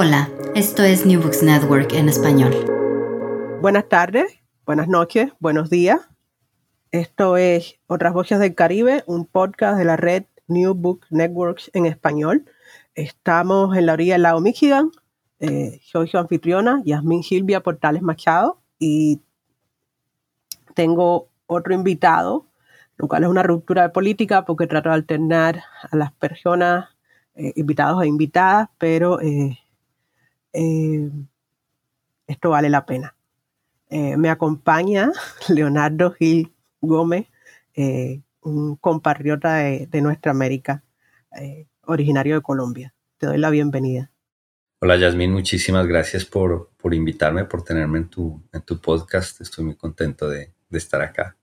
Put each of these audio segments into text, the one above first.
Hola, esto es New Books Network en español. Buenas tardes, buenas noches, buenos días. Esto es Otras Voces del Caribe, un podcast de la red New Books Networks en español. Estamos en la orilla del lago Michigan. Eh, soy su anfitriona, Yasmín Silvia Portales Machado, y tengo otro invitado, lo cual es una ruptura de política porque trato de alternar a las personas, eh, invitados e invitadas, pero eh, eh, esto vale la pena. Eh, me acompaña Leonardo Gil Gómez, eh, un compatriota de, nuestra América, originario de Colombia. Te doy la bienvenida. Hola Yasmín, muchísimas gracias por, por invitarme, por tenerme en tu, en tu podcast. Estoy muy contento de, de estar acá.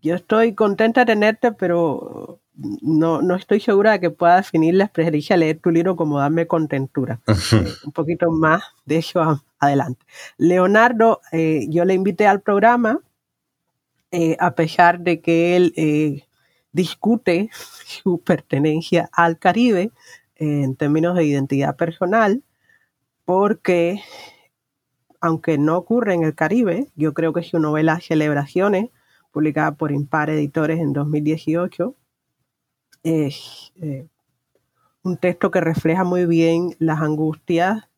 Yo estoy contenta de tenerte, pero no, no estoy segura de que pueda definir la experiencia de leer tu libro como darme contentura. Eh, un poquito más de eso adelante. Leonardo, eh, yo le invité al programa eh, a pesar de que él discute su pertenencia al Caribe en términos de identidad personal, porque aunque no ocurre en el Caribe, yo creo que su novela Celebraciones, publicada por Impar Editores en 2018, es eh, un texto que refleja muy bien las angustias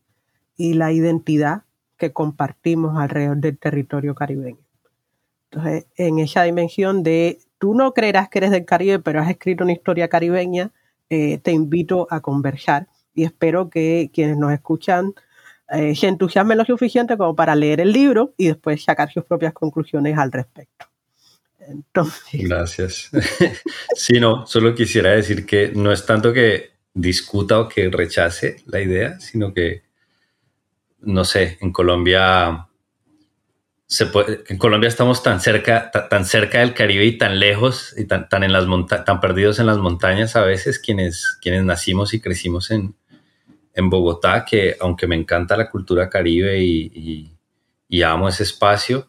y la identidad que compartimos alrededor del territorio caribeño. Entonces, en esa dimensión de tú no creerás que eres del Caribe, pero has escrito una historia caribeña, eh, te invito a conversar y espero que quienes nos escuchan eh, se entusiasmen lo suficiente como para leer el libro y después sacar sus propias conclusiones al respecto. Gracias. sí, no, solo quisiera decir que no es tanto que discuta o que rechace la idea, sino que, no sé, en Colombia se puede, en Colombia estamos tan cerca, tan cerca del Caribe y tan lejos y tan, tan en las tan perdidos en las montañas a veces quienes, quienes nacimos y crecimos en, en Bogotá, que aunque me encanta la cultura caribe y, y, amo ese espacio,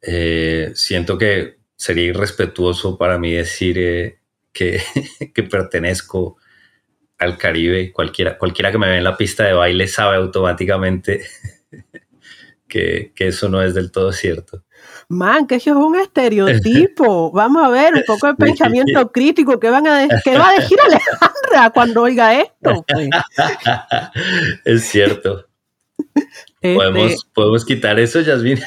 eh, siento que sería irrespetuoso para mí decir eh, que, que, pertenezco al Caribe. Cualquiera, cualquiera que me ve en la pista de baile sabe automáticamente que, que eso no es del todo cierto. Man, que eso es un estereotipo. Vamos a ver un poco de pensamiento crítico. ¿Qué, van a ¿Qué va a decir Alejandra cuando oiga esto? Pues? Es cierto. Este, ¿Podemos, ¿Podemos quitar eso, Yasmin?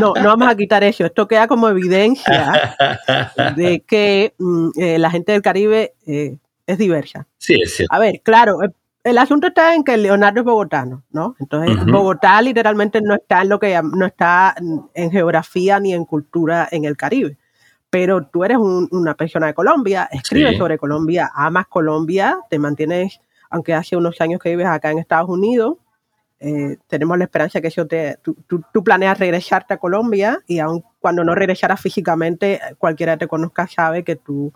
No, no vamos a quitar eso. Esto queda como evidencia de que mm, eh, la gente del Caribe eh, es diversa. Sí, es cierto. A ver, claro, el asunto está en que Leonardo es bogotano, ¿no? Entonces, Bogotá literalmente no está en lo que no está en geografía ni en cultura en el Caribe. Pero tú eres una persona de Colombia, escribes sobre Colombia, amas Colombia, te mantienes, aunque hace unos años que vives acá en Estados Unidos, eh, tenemos la esperanza que eso te, tú, tú, planeas regresarte a Colombia y aun cuando no regresaras físicamente, cualquiera que te conozca sabe que tú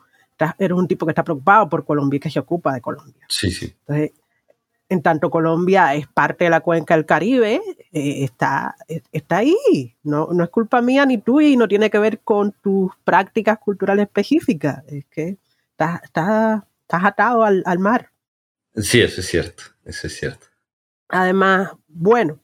eres un tipo que está preocupado por Colombia y que se ocupa de Colombia. Sí, sí. Entonces, en tanto Colombia es parte de la cuenca del Caribe, eh, está, está ahí. No, no es culpa mía ni tuya y no tiene que ver con tus prácticas culturales específicas. Es que estás, estás, estás atado al, al mar. Sí, eso es cierto, eso es cierto. Además, bueno,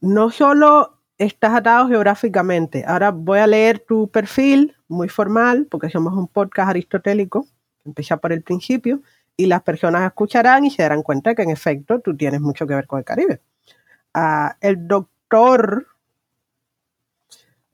no solo estás atado geográficamente. Ahora voy a leer tu perfil muy formal, porque somos un podcast aristotélico, empieza por el principio, y las personas escucharán y se darán cuenta que en efecto tú tienes mucho que ver con el Caribe. Ah, el doctor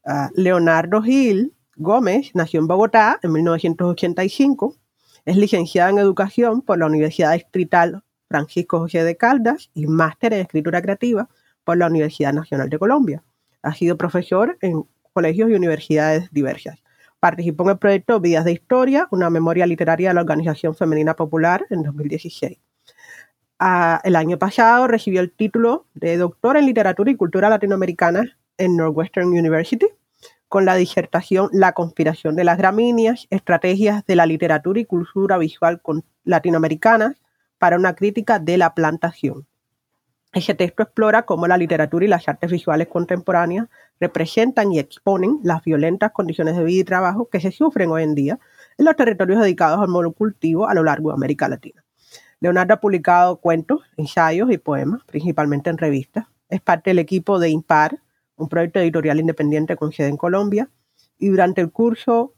ah, Leonardo Gil Gómez nació en Bogotá en 1985, es licenciado en educación por la Universidad Distrital Francisco José de Caldas y máster en escritura creativa por la Universidad Nacional de Colombia. Ha sido profesor en colegios y universidades diversas. Participó en el proyecto Vidas de Historia, una memoria literaria de la Organización Femenina Popular en 2016. Ah, el año pasado recibió el título de doctor en literatura y cultura latinoamericana en Northwestern University con la disertación La conspiración de las gramíneas, estrategias de la literatura y cultura visual latinoamericanas para una crítica de la plantación. Ese texto explora cómo la literatura y las artes visuales contemporáneas representan y exponen las violentas condiciones de vida y trabajo que se sufren hoy en día en los territorios dedicados al monocultivo a lo largo de América Latina. Leonardo ha publicado cuentos, ensayos y poemas, principalmente en revistas. Es parte del equipo de Impar, un proyecto editorial independiente con sede en Colombia. Y durante el curso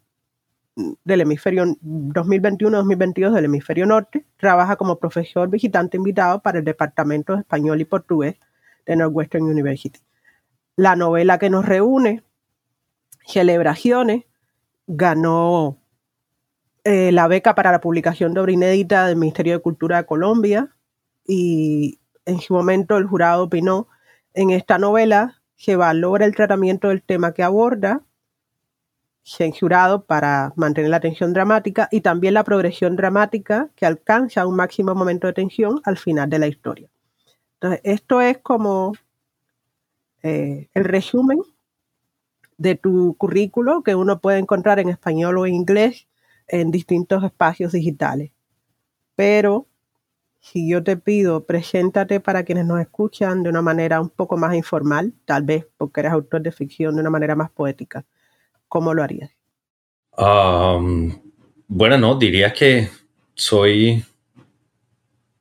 del hemisferio 2021-2022 del hemisferio norte, trabaja como profesor visitante invitado para el Departamento de Español y Portugués de Northwestern University. La novela que nos reúne, Celebraciones, ganó eh, la beca para la publicación de obra inédita del Ministerio de Cultura de Colombia y en su momento el jurado opinó en esta novela se valora el tratamiento del tema que aborda, censurado para mantener la tensión dramática y también la progresión dramática que alcanza un máximo momento de tensión al final de la historia. Entonces, esto es como eh, el resumen de tu currículo que uno puede encontrar en español o en inglés en distintos espacios digitales. Pero si yo te pido, preséntate para quienes nos escuchan de una manera un poco más informal, tal vez porque eres autor de ficción de una manera más poética, ¿cómo lo harías? bueno, no, diría que soy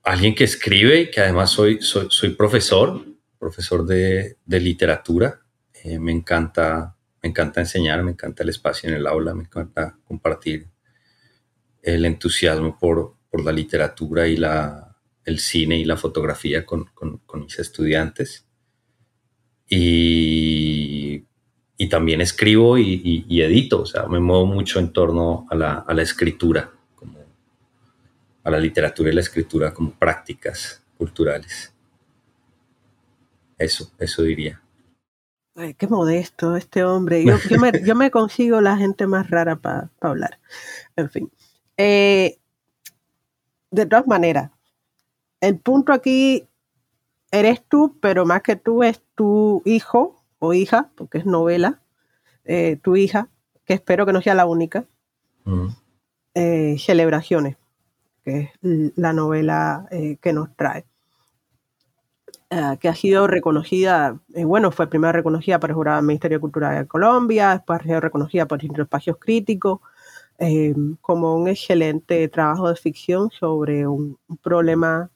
alguien que escribe y que además soy, soy, profesor, profesor de, literatura. Eh, me, encanta, me encanta enseñar, me encanta el espacio en el aula, me encanta compartir el entusiasmo por, por la literatura y la, el cine y la fotografía con, con, mis estudiantes. Y, y también escribo y, y, edito, o sea, me muevo mucho en torno a la, a la escritura, como a la literatura y la escritura como prácticas culturales. Eso, eso diría. Ay, qué modesto este hombre. Yo, yo, me, yo me, consigo la gente más rara para hablar. En fin. Eh, de todas maneras, el punto aquí eres tú, pero más que tú es tu hijo o hija, porque es novela, eh, tu hija, que espero que no sea la única, eh, Celebraciones, que es la novela que nos trae. que ha sido reconocida, bueno, fue primero reconocida por el Jurado del Ministerio de Cultura de Colombia, después ha sido reconocida por espacios críticos, eh, como un excelente trabajo de ficción sobre un, problema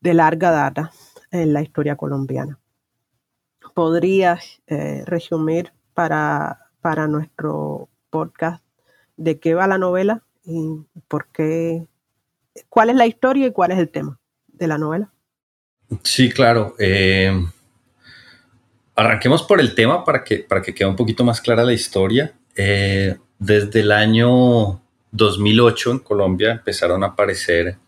de larga data en la historia colombiana. ¿Podrías eh, resumir para, para nuestro podcast de qué va la novela y por qué, cuál es la historia y cuál es el tema de la novela? Sí, claro. Eh, arranquemos por el tema para que, para que quede un poquito más clara la historia. Eh, desde el año 2008 en Colombia empezaron a aparecer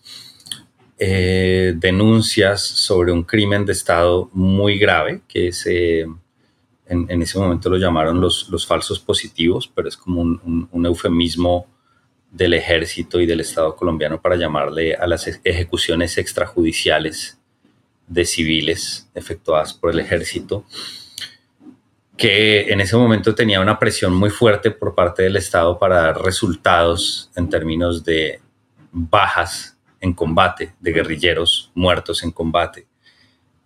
eh, denuncias sobre un crimen de Estado muy grave, que eh, en, ese momento lo llamaron los, los falsos positivos, pero es como un, un, eufemismo del ejército y del Estado colombiano para llamarle a las ejecuciones extrajudiciales de civiles efectuadas por el ejército que en ese momento tenía una presión muy fuerte por parte del Estado para dar resultados en términos de bajas en combate, de guerrilleros muertos en combate.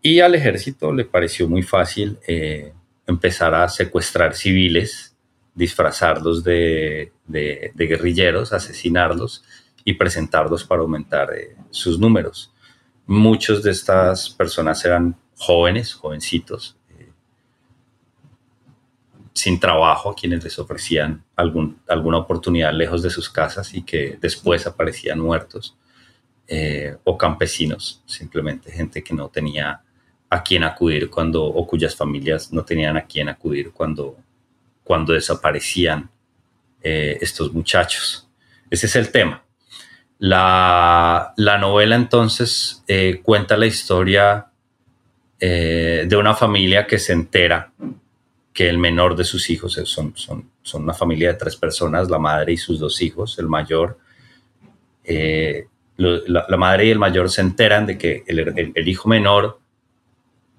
Y al ejército le pareció muy fácil eh, empezar a secuestrar civiles, disfrazarlos de, guerrilleros, asesinarlos y presentarlos para aumentar eh, sus números. Muchos de estas personas eran jóvenes, jovencitos, sin trabajo a quienes les ofrecían algún, alguna oportunidad lejos de sus casas y que después aparecían muertos, eh, o campesinos, simplemente gente que no tenía a quién acudir cuando, o cuyas familias no tenían a quién acudir cuando, cuando desaparecían eh, estos muchachos. Ese es el tema. La, la novela entonces eh, cuenta la historia de una familia que se entera que el menor de sus hijos son, son, son una familia de tres personas, la madre y sus dos hijos, el mayor. La, madre y el mayor se enteran de que el, hijo menor,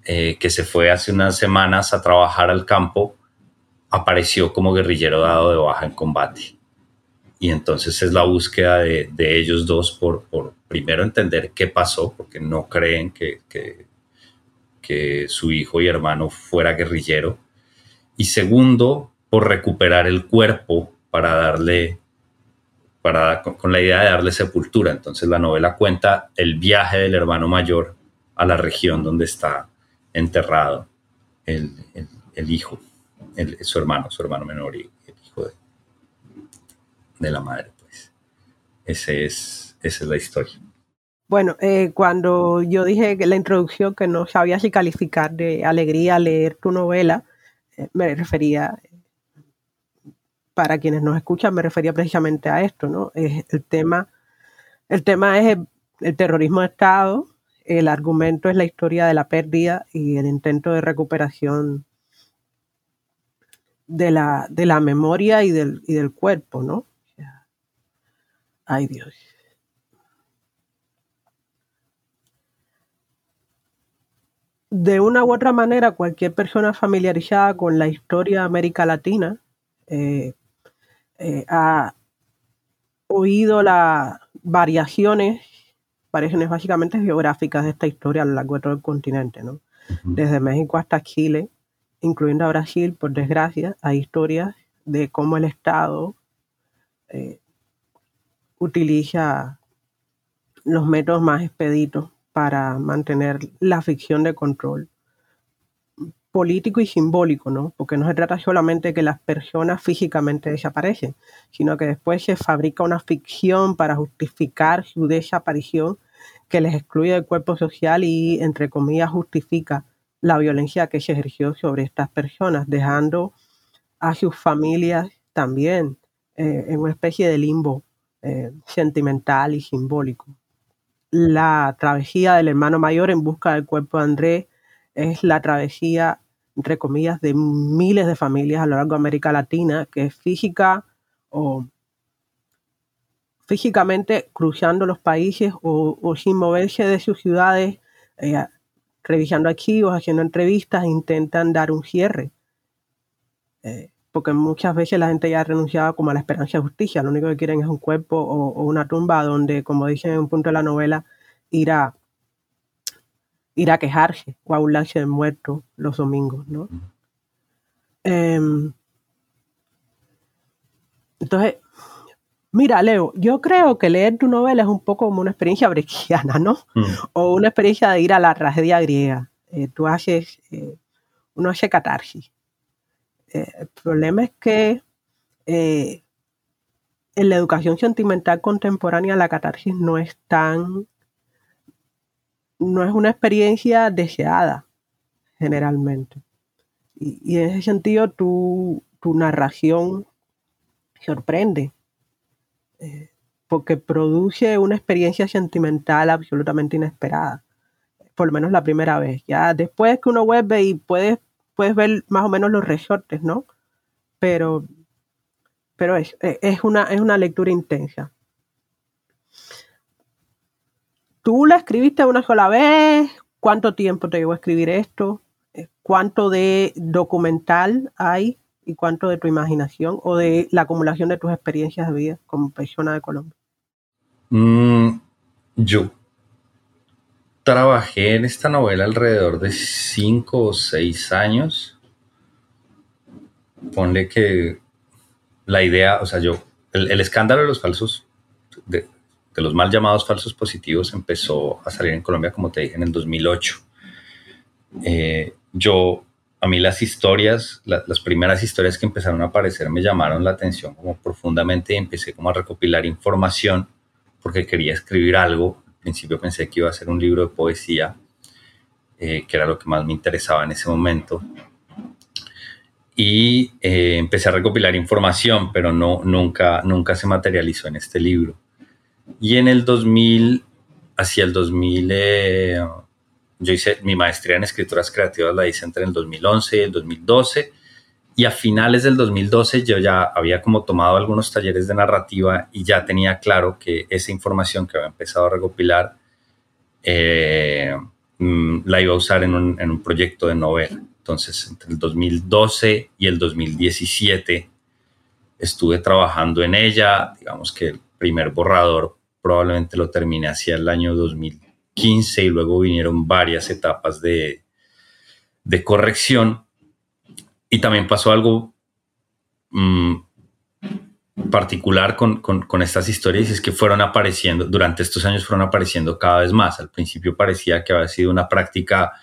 eh, que se fue hace unas semanas a trabajar al campo, apareció como guerrillero dado de baja en combate. Y entonces es la búsqueda de, ellos dos por, primero entender qué pasó, porque no creen que, que su hijo y hermano fuera guerrillero y segundo, por recuperar el cuerpo para darle, con, la idea de darle sepultura. Entonces la novela cuenta el viaje del hermano mayor a la región donde está enterrado el, hijo, su hermano, su hermano menor y el hijo de, la madre. Pues. Ese es, esa es la historia. Bueno, eh, cuando yo dije que la introducción que no sabía si calificar de alegría leer tu novela, eh, me refería, para quienes nos escuchan, me refería precisamente a esto, ¿no? el tema, el tema es el, terrorismo de Estado, el argumento es la historia de la pérdida y el intento de recuperación de la, de la memoria y del, y del cuerpo, ¿no? Ay Dios. de una u otra manera, cualquier persona familiarizada con la historia de América Latina eh, eh, ha oído las variaciones, variaciones básicamente geográficas de esta historia a lo largo de todo el continente, ¿no? Desde México hasta Chile, incluyendo a Brasil, por desgracia, hay historias de cómo el Estado eh, utiliza los métodos más expeditos para mantener la ficción de control político y simbólico, ¿no? Porque no se trata solamente de que las personas físicamente desaparecen, sino que después se fabrica una ficción para justificar su desaparición que les excluye del cuerpo social y, entre comillas, justifica la violencia que se ejerció sobre estas personas, dejando a sus familias también eh, en una especie de limbo eh, sentimental y simbólico la travesía del hermano mayor en busca del cuerpo de Andrés es la travesía, entre comillas, de miles de familias a lo largo de América Latina, que física o físicamente cruzando los países o, sin moverse de sus ciudades, eh, revisando archivos, haciendo entrevistas, intentan dar un cierre. Eh, porque muchas veces la gente ya ha renunciado como a la esperanza de justicia, lo único que quieren es un cuerpo o, una tumba donde, como dicen en un punto de la novela, ir a, ir a quejarse o a burlarse de muerto los domingos, ¿no? Em, entonces, mira, Leo, yo creo que leer tu novela es un poco como una experiencia brechiana, ¿no? Mm. O una experiencia de ir a la tragedia griega. Eh, tú haces, eh, uno hace catarsis. Eh, el problema es que eh, en la educación sentimental contemporánea la catarsis no es tan, no es una experiencia deseada generalmente. Y, en ese sentido tu, narración sorprende, eh, porque produce una experiencia sentimental absolutamente inesperada, por lo menos la primera vez. Ya después que uno vuelve y puedes puedes ver más o menos los resortes, ¿no? Pero, pero es, es, una, es una lectura intensa. ¿Tú la escribiste una sola vez? ¿Cuánto tiempo te llevó a escribir esto? Eh, ¿Cuánto de documental hay y cuánto de tu imaginación o de la acumulación de tus experiencias de vida como persona de Colombia? Mm, yo trabajé en esta novela alrededor de cinco o seis años. Ponle que la idea, o sea, yo, el, escándalo de los falsos, de, los mal llamados falsos positivos empezó a salir en Colombia, como te dije, en el 2008. Eh, yo, a mí las historias, las primeras historias que empezaron a aparecer me llamaron la atención como profundamente y empecé como a recopilar información porque quería escribir algo principio pensé que iba a ser un libro de poesía, eh, que era lo que más me interesaba en ese momento. Y eh, empecé a recopilar información, pero no, nunca, nunca se materializó en este libro. Y en el 2000, hacia el 2000, eh, yo hice mi maestría en escrituras creativas, la hice entre el 2011 y el 2012 y a finales del 2012 yo ya había como tomado algunos talleres de narrativa y ya tenía claro que esa información que había empezado a recopilar eh, mm, la iba a usar en un, en un, proyecto de novela. Entonces, entre el 2012 y el 2017 estuve trabajando en ella. Digamos que el primer borrador probablemente lo terminé hacia el año 2015 y luego vinieron varias etapas de, de corrección y también pasó algo mm, particular con, con, estas historias es que fueron apareciendo, durante estos años fueron apareciendo cada vez más. Al principio parecía que había sido una práctica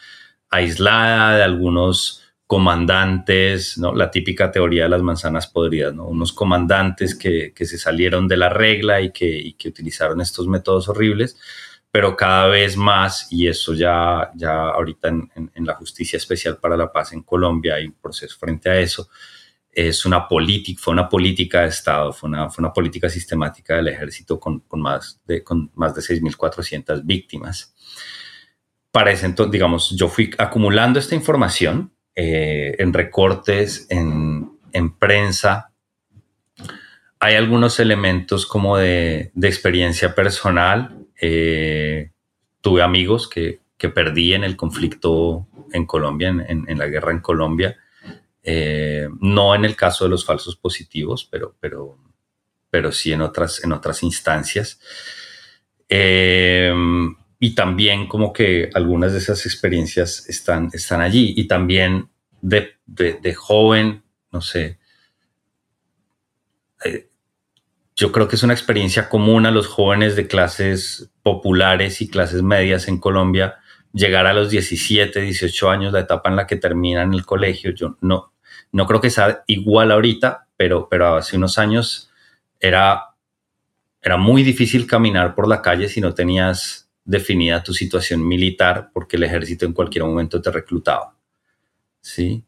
aislada de algunos comandantes, ¿no? la típica teoría de las manzanas podridas, ¿no? unos comandantes que, que se salieron de la regla y que, y que, utilizaron estos métodos horribles, pero cada vez más, y eso ya, ya ahorita en, en la Justicia Especial para la Paz en Colombia hay un proceso frente a eso, es una política, fue una política de Estado, fue una, fue una política sistemática del ejército con, con más de, con más de 6.400 víctimas. Para ese entonces, digamos, yo fui acumulando esta información eh, en recortes, en, en, prensa. Hay algunos elementos como de, de experiencia personal. Eh, tuve amigos que, que, perdí en el conflicto en Colombia, en, en la guerra en Colombia eh, no en el caso de los falsos positivos, pero, pero, pero sí en otras, en otras instancias. Eh, y también como que algunas de esas experiencias están, están allí. Y también de, de, joven, no sé, eh, yo creo que es una experiencia común a los jóvenes de clases populares y clases medias en Colombia llegar a los 17, 18 años, la etapa en la que terminan el colegio. Yo no, no creo que sea igual ahorita, pero, pero hace unos años era, era muy difícil caminar por la calle si no tenías definida tu situación militar, porque el ejército en cualquier momento te reclutaba. ¿Sí?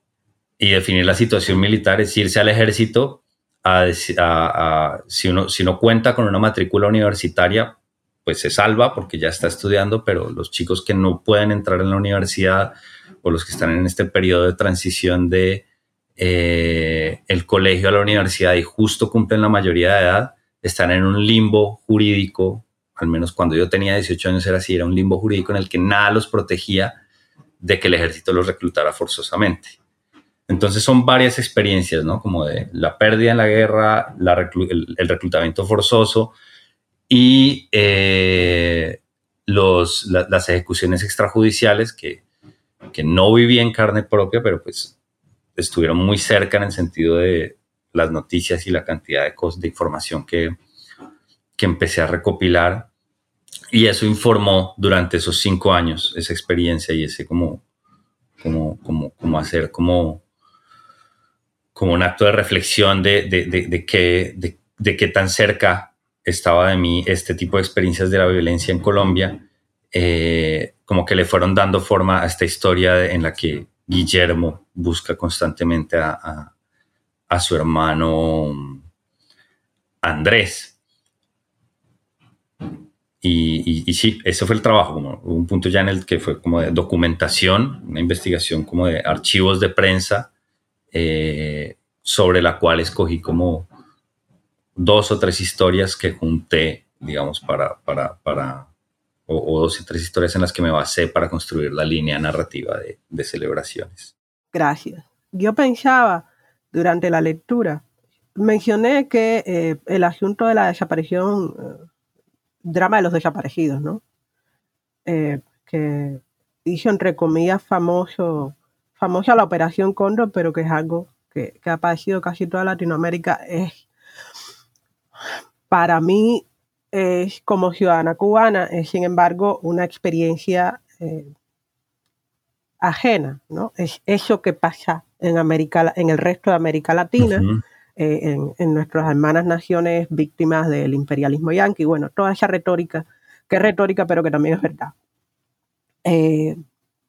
Y definir la situación militar es irse al ejército a, si, uno, si uno cuenta con una matrícula universitaria, pues se salva porque ya está estudiando, pero los chicos que no pueden entrar en la universidad o los que están en este periodo de transición de eh, el colegio a la universidad y justo cumplen la mayoría de edad, están en un limbo jurídico, al menos cuando yo tenía 18 años era así, era un limbo jurídico en el que nada los protegía de que el ejército los reclutara forzosamente. Entonces son varias experiencias, ¿no? Como de la pérdida en la guerra, el, reclutamiento forzoso y eh, los, las ejecuciones extrajudiciales que, que no viví en carne propia, pero pues estuvieron muy cerca en el sentido de las noticias y la cantidad de, de información que, que empecé a recopilar. Y eso informó durante esos cinco años esa experiencia y ese como, como, como, como hacer como, como un acto de reflexión de, de, de, qué, de, qué tan cerca estaba de mí este tipo de experiencias de la violencia en Colombia, eh, como que le fueron dando forma a esta historia en la que Guillermo busca constantemente a, su hermano Andrés. Y, sí, ese fue el trabajo, como un punto ya en el que fue como de documentación, una investigación como de archivos de prensa, eh, sobre la cual escogí como dos o tres historias que junté, digamos, para, para, para o, dos y tres historias en las que me basé para construir la línea narrativa de, celebraciones. Gracias. Yo pensaba durante la lectura, mencioné que eh, el asunto de la desaparición, eh, drama de los desaparecidos, ¿no? Eh, que hizo entre comillas famoso, famosa la Operación Cóndor, pero que es algo que, que ha aparecido casi toda Latinoamérica, es para mí es como ciudadana cubana, es sin embargo una experiencia eh, ajena, ¿no? Es eso que pasa en América, en el resto de América Latina, eh, en, nuestras hermanas naciones víctimas del imperialismo yanqui, bueno, toda esa retórica, que es retórica, pero que también es verdad. Eh,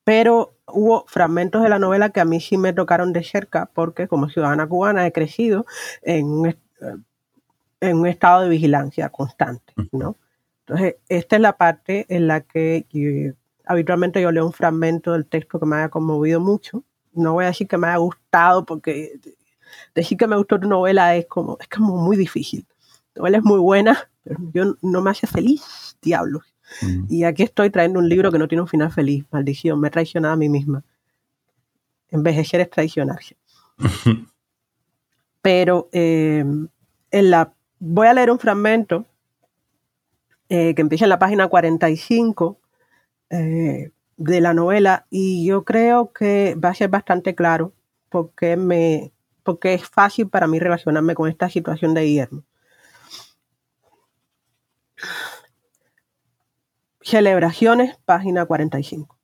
pero hubo fragmentos de la novela que a mí sí me tocaron de cerca, porque como ciudadana cubana he crecido en un en un estado de vigilancia constante, ¿no? Entonces, esta es la parte en la que habitualmente yo leo un fragmento del texto que me haya conmovido mucho. No voy a decir que me haya gustado, porque decir que me gustó tu novela es como, es como muy difícil. La novela es muy buena, pero yo no me hace feliz, diablos. Y aquí estoy trayendo un libro que no tiene un final feliz, maldición, me he traicionado a mí misma. Envejecer es traicionarse. pero eh, en la voy a leer un fragmento eh, que empieza en la página 45 eh, de la novela y yo creo que va a ser bastante claro porque, me, porque es fácil para mí relacionarme con esta situación de Guillermo. Celebraciones, página 45.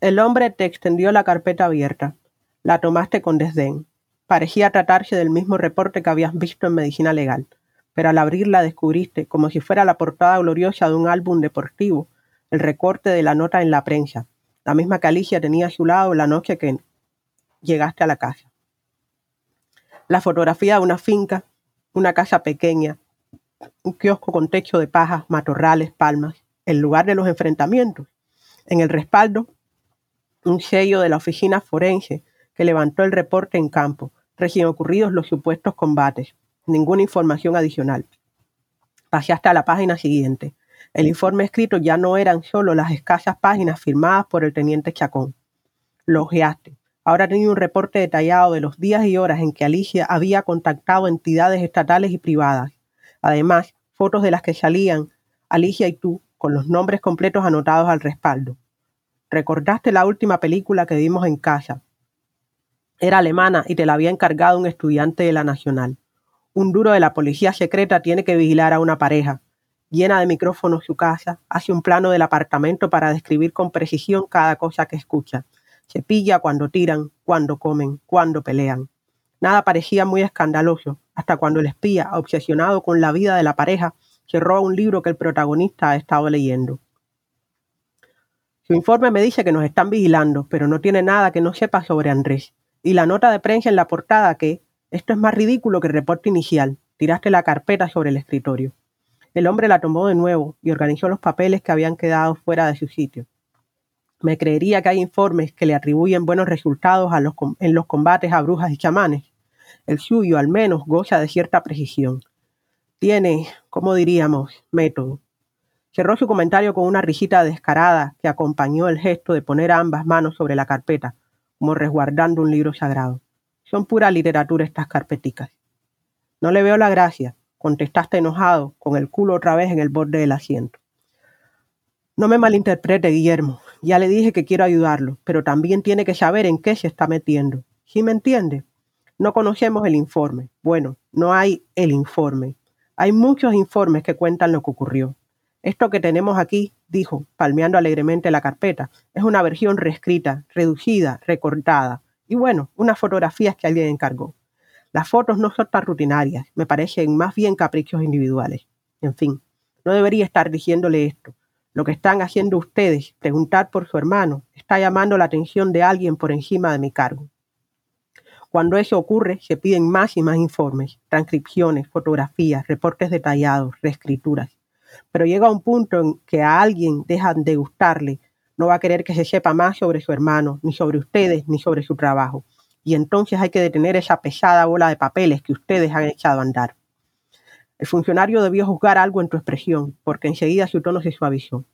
El hombre te extendió la carpeta abierta. La tomaste con desdén. Parecía tratarse del mismo reporte que habías visto en medicina legal, pero al abrirla descubriste, como si fuera la portada gloriosa de un álbum deportivo, el recorte de la nota en la prensa, la misma que Alicia tenía a su lado la noche que llegaste a la casa. La fotografía de una finca, una casa pequeña, un kiosco con techo de pajas, matorrales, palmas, el lugar de los enfrentamientos. En el respaldo, un sello de la oficina forense que levantó el reporte en campo, recién ocurridos los supuestos combates. Ninguna información adicional. Pasé hasta la página siguiente. El informe escrito ya no eran solo las escasas páginas firmadas por el teniente Chacón. Lo ojeaste. Ahora tenía un reporte detallado de los días y horas en que Alicia había contactado entidades estatales y privadas. Además, fotos de las que salían Alicia y tú con los nombres completos anotados al respaldo. Recordaste la última película que vimos en casa. Era alemana y te la había encargado un estudiante de la Nacional. Un duro de la policía secreta tiene que vigilar a una pareja. Llena de micrófonos su casa, hace un plano del apartamento para describir con precisión cada cosa que escucha. Se pilla cuando tiran, cuando comen, cuando pelean. Nada parecía muy escandaloso, hasta cuando el espía, obsesionado con la vida de la pareja, se roba un libro que el protagonista ha estado leyendo. Su informe me dice que nos están vigilando, pero no tiene nada que no sepa sobre Andrés. Y la nota de prensa en la portada que esto es más ridículo que el reporte inicial. Tiraste la carpeta sobre el escritorio. El hombre la tomó de nuevo y organizó los papeles que habían quedado fuera de su sitio. Me creería que hay informes que le atribuyen buenos resultados en los combates a brujas y chamanes. El suyo, al menos, goza de cierta precisión tiene, como diríamos, método. Cerró su comentario con una risita descarada que acompañó el gesto de poner ambas manos sobre la carpeta, como resguardando un libro sagrado. Son pura literatura estas carpeticas. No le veo la gracia, contestaste enojado, con el culo otra vez en el borde del asiento. No me malinterprete, Guillermo. Ya le dije que quiero ayudarlo, pero también tiene que saber en qué se está metiendo. ¿Sí me entiende? No conocemos el informe. Bueno, no hay el informe. Hay muchos informes que cuentan lo que ocurrió. Esto que tenemos aquí, dijo, palmeando alegremente la carpeta, es una versión reescrita, reducida, recortada, y bueno, unas fotografías que alguien encargó. Las fotos no son tan rutinarias, me parecen más bien caprichos individuales. En fin, no debería estar diciéndole esto. Lo que están haciendo ustedes, preguntar por su hermano, está llamando la atención de alguien por encima de mi cargo. Cuando eso ocurre, se piden más y más informes, transcripciones, fotografías, reportes detallados, reescrituras. Pero llega un punto en que a alguien dejan de gustarle, no va a querer que se sepa más sobre su hermano, ni sobre ustedes, ni sobre su trabajo. Y entonces hay que detener esa pesada bola de papeles que ustedes han echado a andar. El funcionario debió juzgar algo en tu expresión, porque enseguida su tono se suavizó.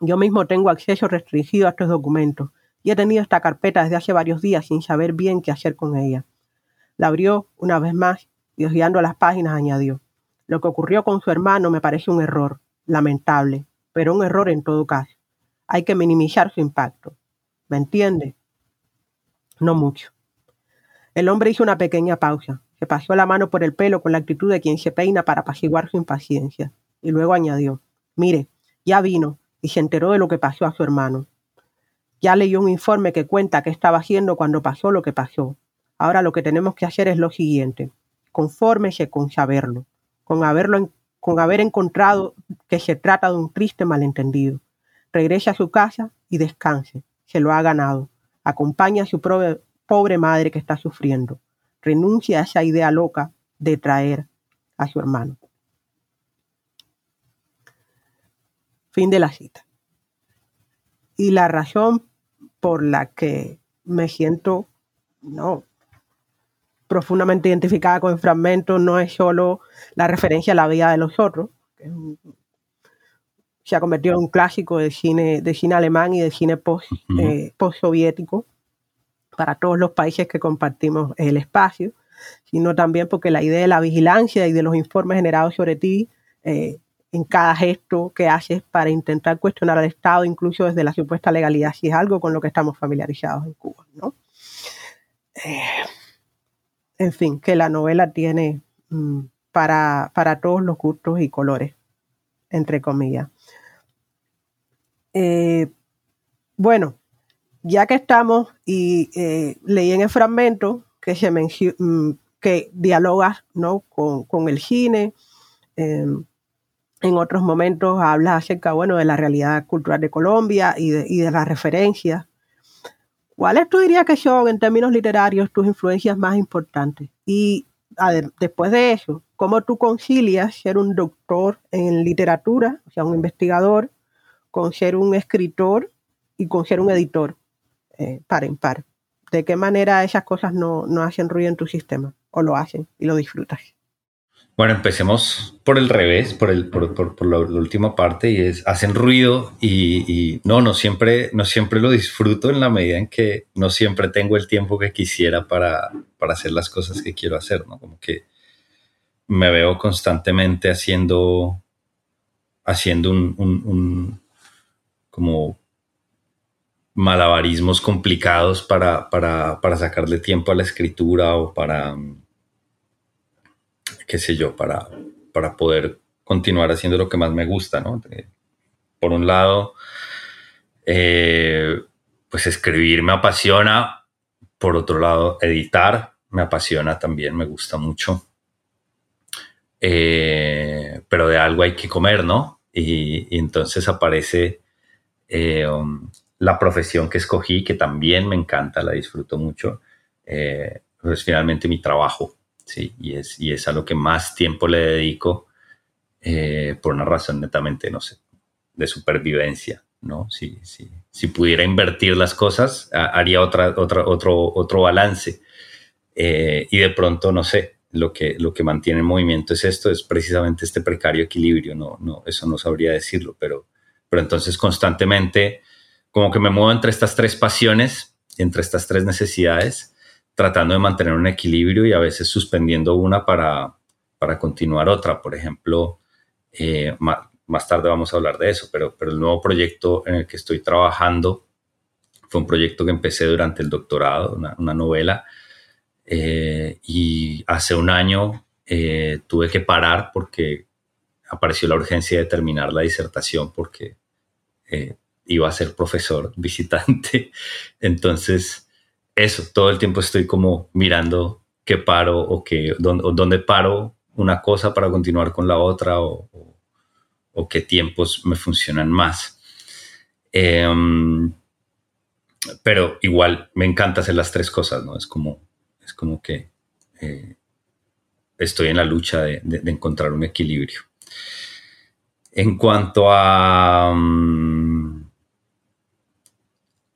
Yo mismo tengo acceso restringido a estos documentos y he tenido esta carpeta desde hace varios días sin saber bien qué hacer con ella. La abrió una vez más y hojeando las páginas añadió, lo que ocurrió con su hermano me parece un error, lamentable, pero un error en todo caso. Hay que minimizar su impacto. ¿Me entiende? No mucho. El hombre hizo una pequeña pausa, se pasó la mano por el pelo con la actitud de quien se peina para apaciguar su impaciencia, y luego añadió, mire, ya vino y se enteró de lo que pasó a su hermano. Ya leyó un informe que cuenta qué estaba haciendo cuando pasó lo que pasó. Ahora lo que tenemos que hacer es lo siguiente. Confórmese con saberlo, con, haberlo, con haber encontrado que se trata de un triste malentendido. Regrese a su casa y descanse. Se lo ha ganado. Acompaña a su pobre madre que está sufriendo. Renuncia a esa idea loca de traer a su hermano. Fin de la cita. Y la razón por la que me siento no profundamente identificada con el fragmento no es solo la referencia a la vida de los otros, que se ha convertido en un clásico de cine, de cine alemán y de cine post, eh, soviético para todos los países que compartimos el espacio, sino también porque la idea de la vigilancia y de los informes generados sobre ti eh, en cada gesto que haces para intentar cuestionar al Estado, incluso desde la supuesta legalidad, si es algo con lo que estamos familiarizados en Cuba, ¿no? Eh, en fin, que la novela tiene mm, para, para todos los gustos y colores, entre comillas. Eh, bueno, ya que estamos y eh, leí en el fragmento que se mm, que dialogas ¿no? con, el Gine. Em, en otros momentos hablas acerca bueno, de la realidad cultural de Colombia y de, y de las referencias. ¿Cuáles tú dirías que son, en términos literarios, tus influencias más importantes? Y después de eso, ¿cómo tú concilias ser un doctor en literatura, o sea, un investigador, con ser un escritor y con ser un editor, eh, par en par? ¿De qué manera esas cosas no, no hacen ruido en tu sistema? ¿O lo hacen y lo disfrutas? Bueno, empecemos por el revés, por, el, por, por, la, última parte, y es, hacen ruido y, no, no siempre, no siempre lo disfruto en la medida en que no siempre tengo el tiempo que quisiera para, para hacer las cosas que quiero hacer, ¿no? Como que me veo constantemente haciendo, haciendo un, un como malabarismos complicados para, para, para sacarle tiempo a la escritura o para qué sé yo, para, para poder continuar haciendo lo que más me gusta, ¿no? por un lado, eh, pues escribir me apasiona, por otro lado, editar me apasiona también, me gusta mucho. Eh, pero de algo hay que comer, ¿no? Y, entonces aparece eh, um, la profesión que escogí, que también me encanta, la disfruto mucho, eh, pues finalmente mi trabajo. ¿sí? Y es, y es a lo que más tiempo le dedico eh, por una razón netamente, no sé, de supervivencia, ¿no? Si, si, si pudiera invertir las cosas, haría otra, otra, otro, otro balance. Eh, y de pronto, no sé, lo que, lo que mantiene en movimiento es esto, es precisamente este precario equilibrio, no, no, eso no sabría decirlo, pero, pero entonces constantemente como que me muevo entre estas tres pasiones, entre estas tres necesidades, tratando de mantener un equilibrio y a veces suspendiendo una para, para continuar otra. Por ejemplo, eh, más, tarde vamos a hablar de eso, pero, pero el nuevo proyecto en el que estoy trabajando fue un proyecto que empecé durante el doctorado, una, novela, eh, y hace un año eh, tuve que parar porque apareció la urgencia de terminar la disertación porque iba a ser profesor visitante. Entonces, eso, todo el tiempo estoy como mirando qué paro o, qué, dónde, paro una cosa para continuar con la otra o, qué tiempos me funcionan más. Em, pero igual me encanta hacer las tres cosas, ¿no? Es como, es como que eh, estoy en la lucha de, encontrar un equilibrio. En cuanto a, mm,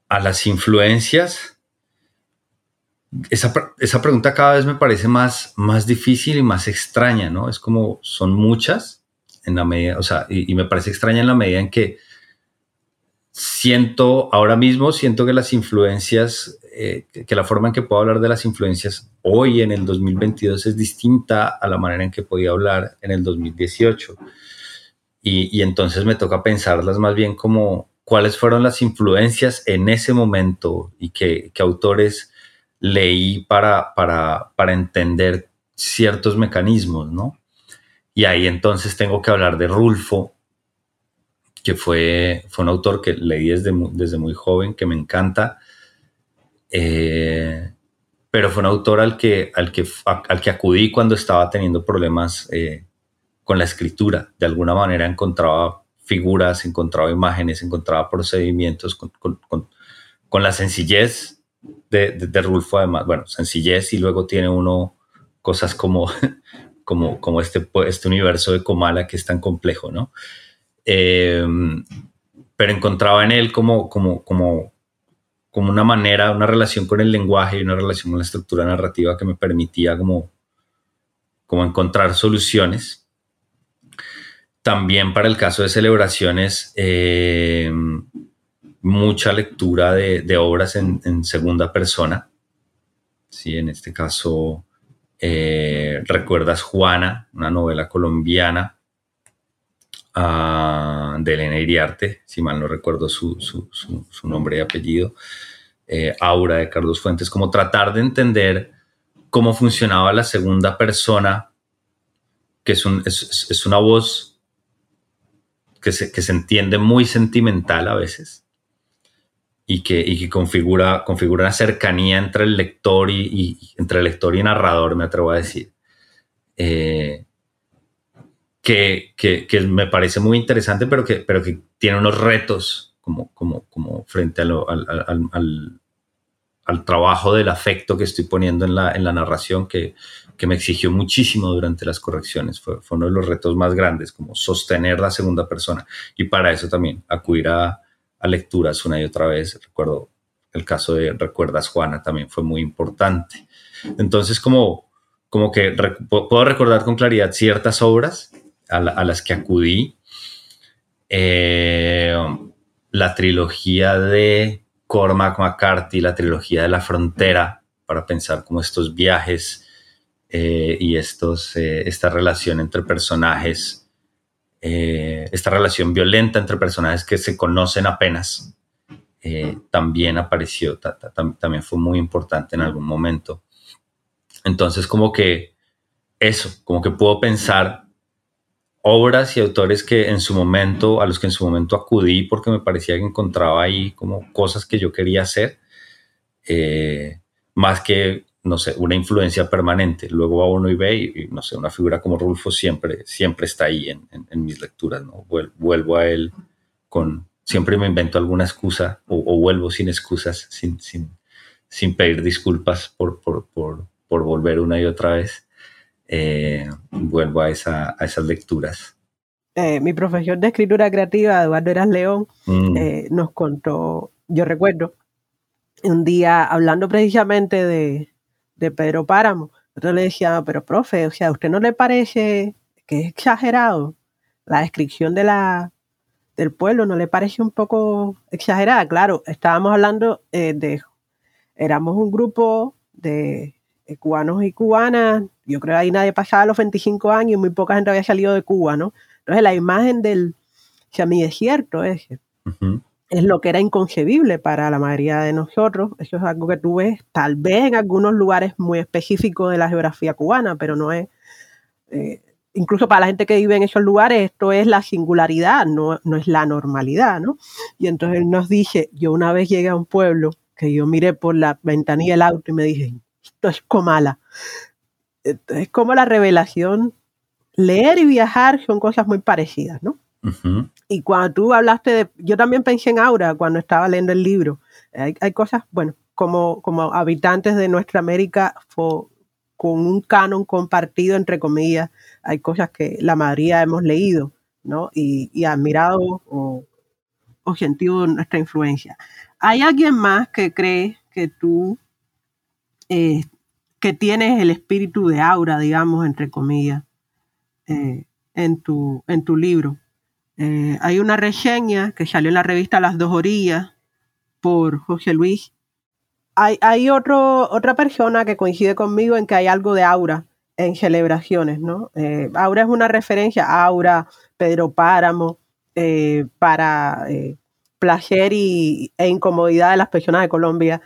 a las influencias, esa, esa, pregunta cada vez me parece más, más difícil y más extraña, ¿no? Es como son muchas en la medida, o sea, y, me parece extraña en la medida en que siento, ahora mismo siento que las influencias, eh, que, la forma en que puedo hablar de las influencias hoy en el 2022 es distinta a la manera en que podía hablar en el 2018. Y, y entonces me toca pensarlas más bien como cuáles fueron las influencias en ese momento y qué, autores leí para, para, para entender ciertos mecanismos, ¿no? Y ahí entonces tengo que hablar de Rulfo, que fue, fue un autor que leí desde, desde muy joven, que me encanta, eh, pero fue un autor al que, al, que, al que acudí cuando estaba teniendo problemas eh, con la escritura. De alguna manera encontraba figuras, encontraba imágenes, encontraba procedimientos con, con, con la sencillez de, de, Rulfo, además, bueno, sencillez y luego tiene uno cosas como, como, como este, este universo de Comala que es tan complejo, ¿no? Em, pero encontraba en él como, como, como, como una manera, una relación con el lenguaje y una relación con la estructura narrativa que me permitía como, como encontrar soluciones. También para el caso de celebraciones, eh, mucha lectura de, obras en, segunda persona. Sí, en este caso, eh, recuerdas Juana, una novela colombiana ah, de Elena Iriarte, si mal no recuerdo su, nombre y apellido, eh, Aura de Carlos Fuentes, como tratar de entender cómo funcionaba la segunda persona, que es, es una voz que se, que se entiende muy sentimental a veces y que, y que configura, configura una cercanía entre el lector y, entre el lector y narrador, me atrevo a decir. Eh, que, que, me parece muy interesante, pero que, pero que tiene unos retos como, como, como frente al, al, al, trabajo del afecto que estoy poniendo en la, en la narración, que, que me exigió muchísimo durante las correcciones. Fue, fue, uno de los retos más grandes, como sostener la segunda persona. Y para eso también acudir a, a lecturas una y otra vez. Recuerdo el caso de Recuerdas Juana, también fue muy importante. Entonces, como, como que puedo recordar con claridad ciertas obras a, las que acudí. Eh, la trilogía de Cormac McCarthy, la trilogía de la frontera, para pensar como estos viajes eh, y estos, eh, esta relación entre personajes eh, esta relación violenta entre personajes que se conocen apenas también apareció, también fue muy importante en algún momento. Entonces, como que eso, como que puedo pensar obras y autores que en su momento, a los que en su momento acudí porque me parecía que encontraba ahí como cosas que yo quería hacer, eh, más que no sé, una influencia permanente. Luego a uno y ve y, no sé, una figura como Rulfo siempre, siempre está ahí en, mis lecturas, ¿no? Vuelvo a él con, siempre me invento alguna excusa o, vuelvo sin excusas, sin, sin, sin pedir disculpas por, por, por, por, volver una y otra vez. Eh, vuelvo a, esa, a esas lecturas. Eh, mi profesor de escritura creativa, Eduardo Eras León, mm. eh, nos contó, yo recuerdo, un día hablando precisamente de, de Pedro Páramo. Yo le decía, pero profe, o sea, ¿a usted no le parece que es exagerado la descripción de la, del pueblo? ¿No le parece un poco exagerada? Claro, estábamos hablando eh, de, éramos un grupo de cubanos y cubanas, yo creo que ahí nadie pasaba los 25 años y muy poca gente había salido de Cuba, ¿no? Entonces la imagen del semidesierto ese, es lo que era inconcebible para la mayoría de nosotros. Eso es algo que tú ves tal vez en algunos lugares muy específicos de la geografía cubana, pero no es, eh, incluso para la gente que vive en esos lugares, esto es la singularidad, no, no es la normalidad, ¿no? Y entonces él nos dice, yo una vez llegué a un pueblo que yo miré por la ventanilla del auto y me dije, esto es Comala. Es como la revelación, leer y viajar son cosas muy parecidas, ¿no? Y cuando tú hablaste de, yo también pensé en Aura cuando estaba leyendo el libro. Hay, cosas, bueno, como, como habitantes de nuestra América con un canon compartido, entre comillas, hay cosas que la mayoría hemos leído, ¿no? Y, admirado o, sentido nuestra influencia. ¿Hay alguien más que cree que tú, eh, que tienes el espíritu de Aura, digamos, entre comillas, eh, en, tu, en tu libro? Eh, hay una reseña que salió en la revista Las Dos Orillas por José Luis. Hay, hay otro, otra persona que coincide conmigo en que hay algo de aura en celebraciones, ¿no? Aura es una referencia a Aura, Pedro Páramo, para placer y, e incomodidad de las personas de Colombia,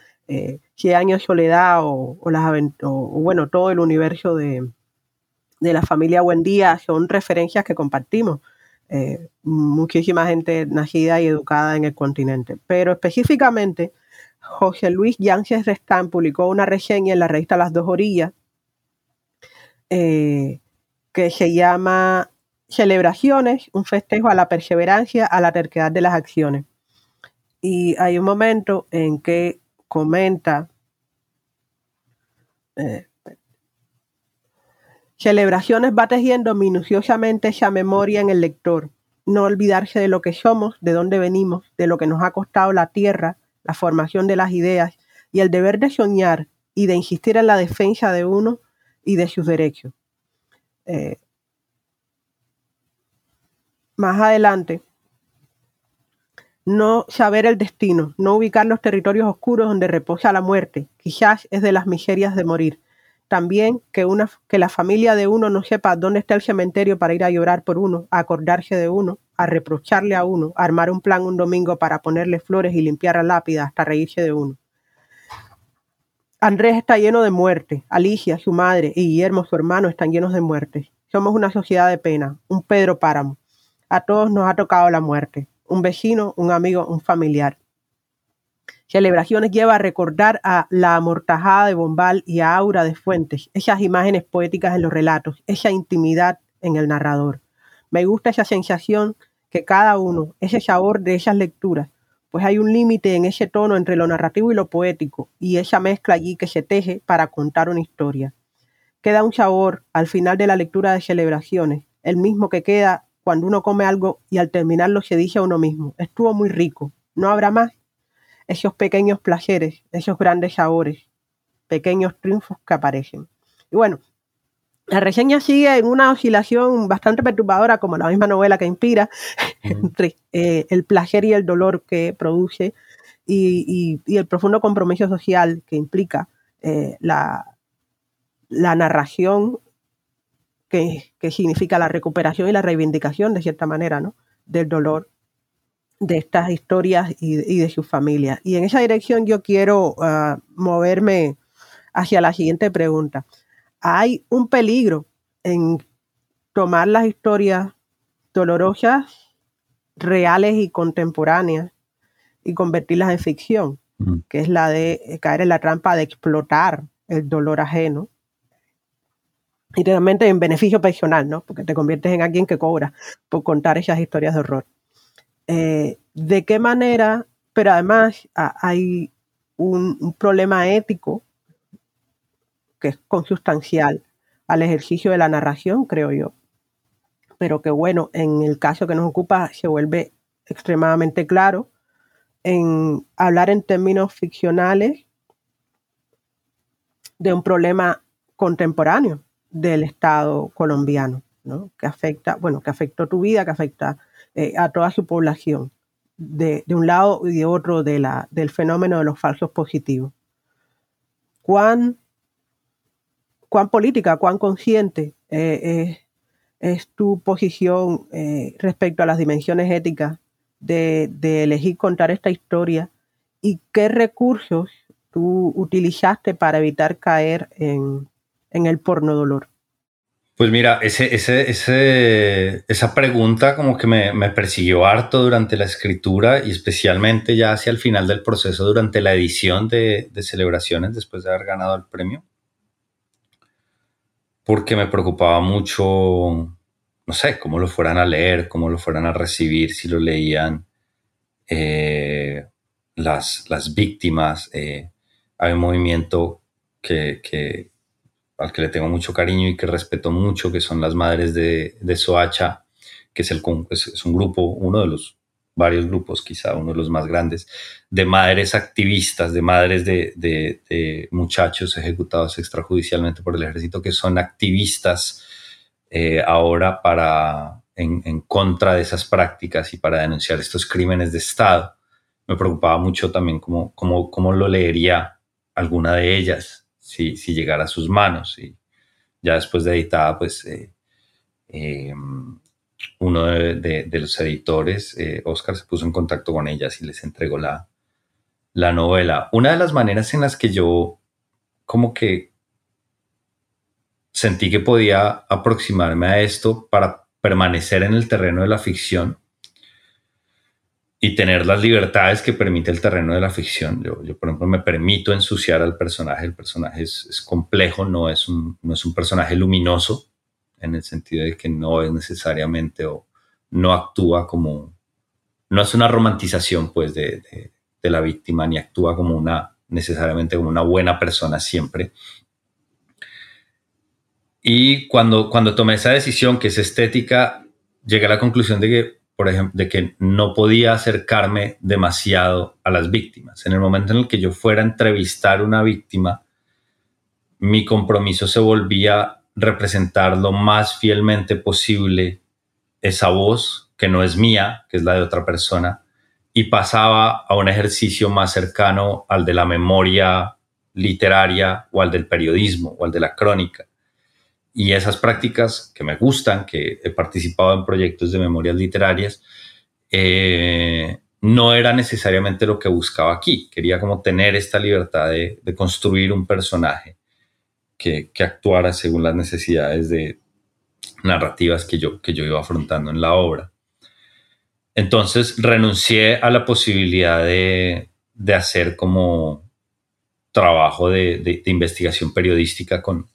Cien años de soledad o, las o, bueno, todo el universo de, de la familia Buendía son referencias que compartimos. Eh, muchísima gente nacida y educada en el continente. Pero específicamente, José Luis Yánchez Restán publicó una reseña en la revista Las Dos Orillas eh, que se llama Celebraciones, un festejo a la perseverancia, a la terquedad de las acciones. Y hay un momento en que comenta, Celebraciones va tejiendo minuciosamente esa memoria en el lector. No olvidarse de lo que somos, de dónde venimos, de lo que nos ha costado la tierra, la formación de las ideas y el deber de soñar y de insistir en la defensa de uno y de sus derechos. Eh, más adelante, no saber el destino, no ubicar los territorios oscuros donde reposa la muerte, quizás es de las miserias de morir también que, una, que la familia de uno no sepa dónde está el cementerio para ir a llorar por uno, a acordarse de uno, a reprocharle a uno, a armar un plan un domingo para ponerle flores y limpiar la lápida hasta reírse de uno. Andrés está lleno de muerte, Alicia, su madre, y Guillermo, su hermano, están llenos de muerte. Somos una sociedad de pena, un Pedro Páramo. A todos nos ha tocado la muerte, un vecino, un amigo, un familiar. Celebraciones lleva a recordar a la amortajada de Bombal y a Aura de Fuentes, esas imágenes poéticas en los relatos, esa intimidad en el narrador. Me gusta esa sensación que cada uno, ese sabor de esas lecturas, pues hay un límite en ese tono entre lo narrativo y lo poético, y esa mezcla allí que se teje para contar una historia. Queda un sabor al final de la lectura de celebraciones, el mismo que queda cuando uno come algo y al terminarlo se dice a uno mismo, estuvo muy rico, no habrá más. Esos pequeños placeres, esos grandes sabores, pequeños triunfos que aparecen. Y bueno, la reseña sigue en una oscilación bastante perturbadora, como la misma novela que inspira, entre eh, el placer y el dolor que produce y, el profundo compromiso social que implica eh, la, la, narración que, significa la recuperación y la reivindicación, de cierta manera, ¿no? del dolor de estas historias y, de sus familias. Y en esa dirección yo quiero ah, moverme hacia la siguiente pregunta hay un peligro en tomar las historias dolorosas, reales y contemporáneas y convertirlas en ficción, que es la de caer en la trampa de explotar el dolor ajeno y realmente en beneficio personal, ¿no? Porque te conviertes en alguien que cobra por contar esas historias de horror. Eh, ¿De qué manera? Pero además hay un problema ético que es consustancial al ejercicio de la narración, creo yo. Pero que bueno, en el caso que nos ocupa se vuelve extremadamente claro en hablar en términos ficcionales de un problema contemporáneo del Estado colombiano, ¿no? que afecta, bueno, que afectó tu vida, que afecta eh, a toda su población, de, un lado y de otro de la, del fenómeno de los falsos positivos. ¿Cuán cuán política, cuán consciente eh, es tu posición eh, respecto a las dimensiones éticas de, elegir contar esta historia y qué recursos tú utilizaste para evitar caer en, el porno dolor. Pues mira, ese, esa pregunta como que me, persiguió harto durante la escritura y especialmente ya hacia el final del proceso, durante la edición de, celebraciones después de haber ganado el premio porque me preocupaba mucho, no sé, cómo lo fueran a leer, cómo lo fueran a recibir, si lo leían eh, las, las, víctimas. Eh, hay un movimiento que, al que le tengo mucho cariño y que respeto mucho, que son las madres de, de Soacha, que es, el, es un grupo, uno de los varios grupos, quizá uno de los más grandes, de madres activistas, de madres de, muchachos ejecutados extrajudicialmente por el ejército, que son activistas eh, ahora para, en, contra de esas prácticas y para denunciar estos crímenes de Estado. Me preocupaba mucho también cómo, cómo, cómo lo leería alguna de ellas si, si, llegara a sus manos. Y ya después de editada, pues... Eh, eh, uno de, los editores, eh, Oscar, se puso en contacto con ellas y les entregó la, la novela. Una de las maneras en las que yo como que sentí que podía aproximarme a esto para permanecer en el terreno de la ficción y tener las libertades que permite el terreno de la ficción. Yo, por ejemplo, me permito ensuciar al personaje. El personaje es, complejo, no es, un, no es un personaje luminoso en el sentido de que no es necesariamente o no actúa como, no es una romantización pues de, la víctima ni actúa como una, necesariamente como una buena persona siempre. Y cuando, cuando tomé esa decisión, que es estética, llegué a la conclusión de que, por ejemplo, de que no podía acercarme demasiado a las víctimas. En el momento en el que yo fuera a entrevistar una víctima, mi compromiso se volvía representar lo más fielmente posible esa voz que no es mía, que es la de otra persona, y pasaba a un ejercicio más cercano al de la memoria literaria o al del periodismo o al de la crónica. Y esas prácticas que me gustan, que he participado en proyectos de memorias literarias, eh, no era necesariamente lo que buscaba aquí. Quería como tener esta libertad de construir un personaje que, actuara según las necesidades de narrativas que yo, que yo iba afrontando en la obra. entonces renuncié a la posibilidad de, hacer como trabajo de, investigación periodística con,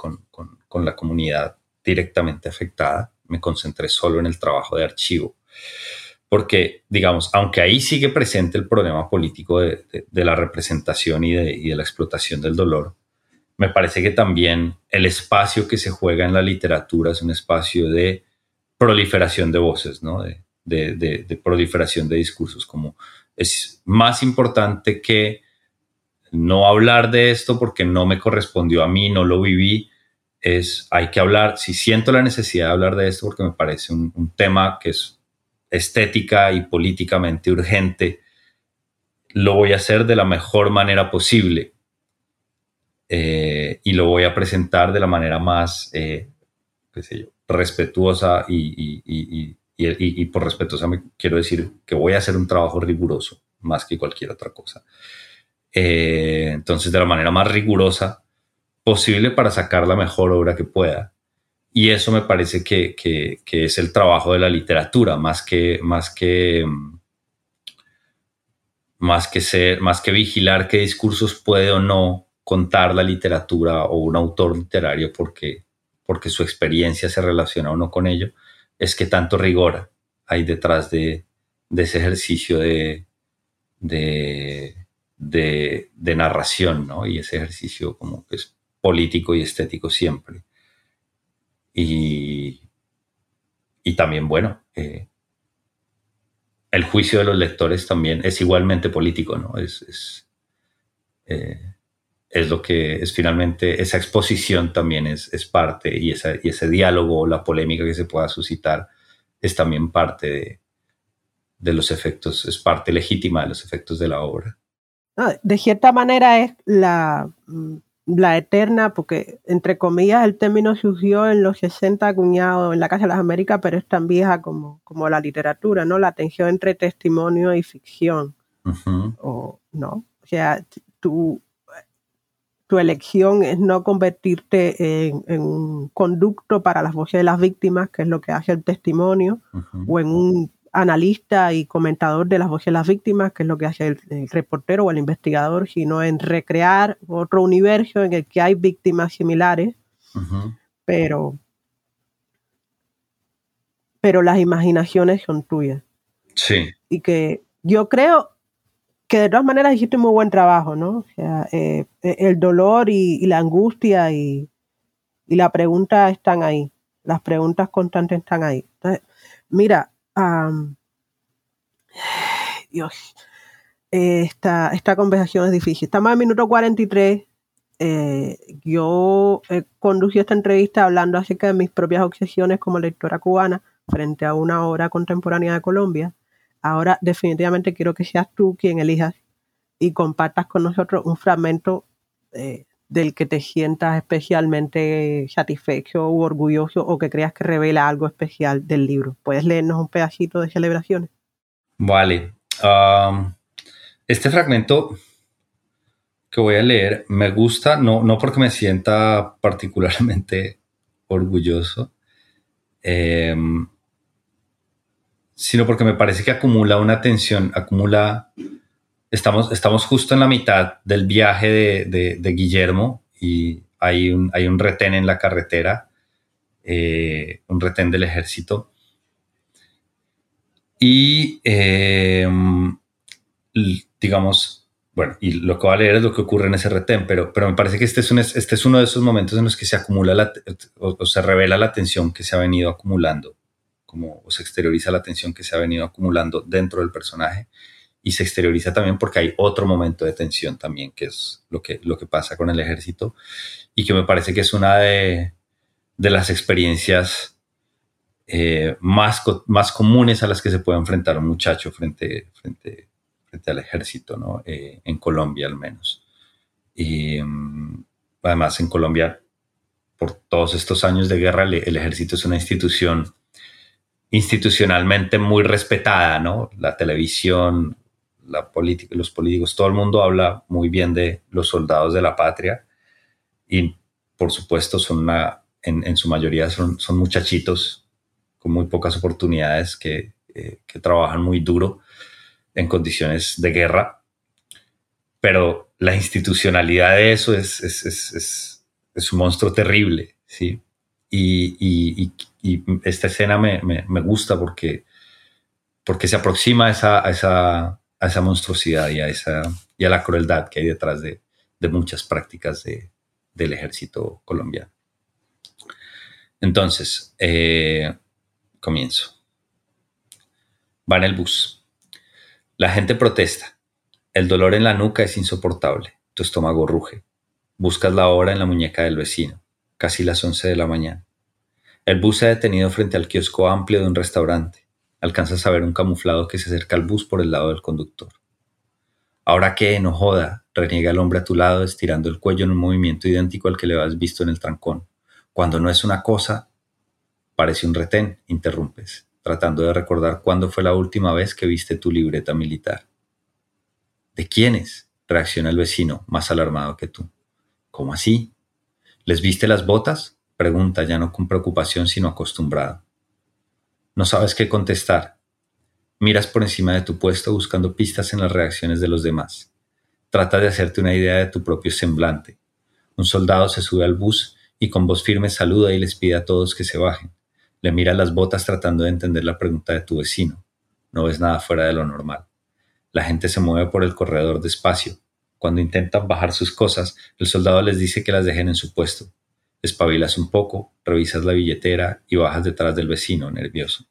la comunidad directamente afectada. Me concentré solo en el trabajo de archivo. Porque, digamos, aunque ahí sigue presente el problema político de, la representación y, de la explotación del dolor, me parece que también el espacio que se juega en la literatura es un espacio de proliferación de voces, ¿no? de, proliferación de discursos, como es más importante que no hablar de esto porque no me correspondió a mí, no lo viví, es hay que hablar, si siento la necesidad de hablar de esto porque me parece un, tema que es estética y políticamente urgente, lo voy a hacer de la mejor manera posible eh, y lo voy a presentar de la manera más, eh, qué sé yo, respetuosa y, y, por respetuosa quiero decir que voy a hacer un trabajo riguroso más que cualquier otra cosa. Eh, entonces, de la manera más rigurosa posible para sacar la mejor obra que pueda. Y eso me parece que, que, es el trabajo de la literatura, más que, más que, más que ser, más que vigilar qué discursos puede o no contar la literatura o un autor literario porque, porque su experiencia se relaciona o no con ello, es que tanto rigor hay detrás de, ese ejercicio de, de, narración, ¿no? Y ese ejercicio como que es político y estético siempre. Y, y también, bueno, eh, el juicio de los lectores también es igualmente político, ¿no? Es, eh, es lo que es finalmente, esa exposición también es, es parte y, esa, y ese diálogo, la polémica que se pueda suscitar es también parte de, de los efectos, es parte legítima de los efectos de la obra. de cierta manera es la, la eterna, porque entre comillas el término surgió en los 60 acuñado en la Casa de las Américas, pero es tan vieja como, como la literatura, ¿no? La tensión entre testimonio y ficción. o, ¿no? O sea, tú tu elección es no convertirte en, un conducto para las voces de las víctimas, que es lo que hace el testimonio, o en un analista y comentador de las voces de las víctimas, que es lo que hace el, reportero o el investigador, sino en recrear otro universo en el que hay víctimas similares, pero, pero las imaginaciones son tuyas. Sí. Y que yo creo, que de todas maneras hiciste muy buen trabajo, ¿no? O sea, eh, el dolor y, la angustia y, la pregunta están ahí. Las preguntas constantes están ahí. Entonces, mira, Dios, esta, esta conversación es difícil. Estamos en minuto 43. Eh, yo conducí esta entrevista hablando acerca de mis propias obsesiones como lectora cubana frente a una obra contemporánea de Colombia. Ahora definitivamente quiero que seas tú quien elijas y compartas con nosotros un fragmento eh, del que te sientas especialmente satisfecho u orgulloso o que creas que revela algo especial del libro. ¿Puedes leernos un pedacito de celebraciones? Vale. este fragmento que voy a leer me gusta, no, no porque me sienta particularmente orgulloso, em, sino porque me parece que acumula una tensión, acumula, estamos, estamos justo en la mitad del viaje de, Guillermo y hay un, hay un retén en la carretera, eh, un retén del ejército. Y em, digamos, bueno, y lo que va a leer es lo que ocurre en ese retén, pero, pero me parece que este es, un, este es uno de esos momentos en los que se acumula la, o se revela la tensión que se ha venido acumulando como se exterioriza la tensión que se ha venido acumulando dentro del personaje y se exterioriza también porque hay otro momento de tensión también, que es lo que, lo que pasa con el ejército y que me parece que es una de, de las experiencias eh, más, más comunes a las que se puede enfrentar un muchacho frente, frente, frente al ejército, ¿no? Eh, en Colombia al menos. Y mm, además en Colombia, por todos estos años de guerra, el ejército es una institución institucionalmente muy respetada, ¿no? La televisión, la política, los políticos, todo el mundo habla muy bien de los soldados de la patria y por supuesto son una, en, su mayoría son, son muchachitos con muy pocas oportunidades que eh, que trabajan muy duro en condiciones de guerra, pero la institucionalidad de eso es, es, es, es un monstruo terrible, ¿sí? Y, y, y, esta escena me, me, gusta porque, porque se aproxima a esa, a esa monstruosidad y a, esa, y a la crueldad que hay detrás de, muchas prácticas de, del ejército colombiano. Entonces, eh, comienzo. Va en el bus. La gente protesta. El dolor en la nuca es insoportable. Tu estómago ruge. Buscas la hora en la muñeca del vecino. Casi las 11 de la mañana. El bus se ha detenido frente al kiosco amplio de un restaurante. Alcanzas a ver un camuflado que se acerca al bus por el lado del conductor. Ahora qué, no joda, reniega el hombre a tu lado, estirando el cuello en un movimiento idéntico al que le has visto en el trancón. Cuando no es una cosa, parece un retén, interrumpes, tratando de recordar cuándo fue la última vez que viste tu libreta militar. ¿De quiénes? reacciona el vecino, más alarmado que tú. ¿Cómo así? ¿Les viste las botas? pregunta, ya no con preocupación, sino acostumbrado. No sabes qué contestar, Miras por encima de tu puesto buscando pistas en las reacciones de los demás. Trata de hacerte una idea de tu propio semblante. Un soldado se sube al bus y con voz firme saluda y les pide a todos que se bajen. Le mira las botas tratando de entender la pregunta de tu vecino. No ves nada fuera de lo normal. La gente se mueve por el corredor despacio. Cuando intentan bajar sus cosas, el soldado les dice que las dejen en su puesto. Espabilas un poco, revisas la billetera y bajas detrás del vecino, nervioso.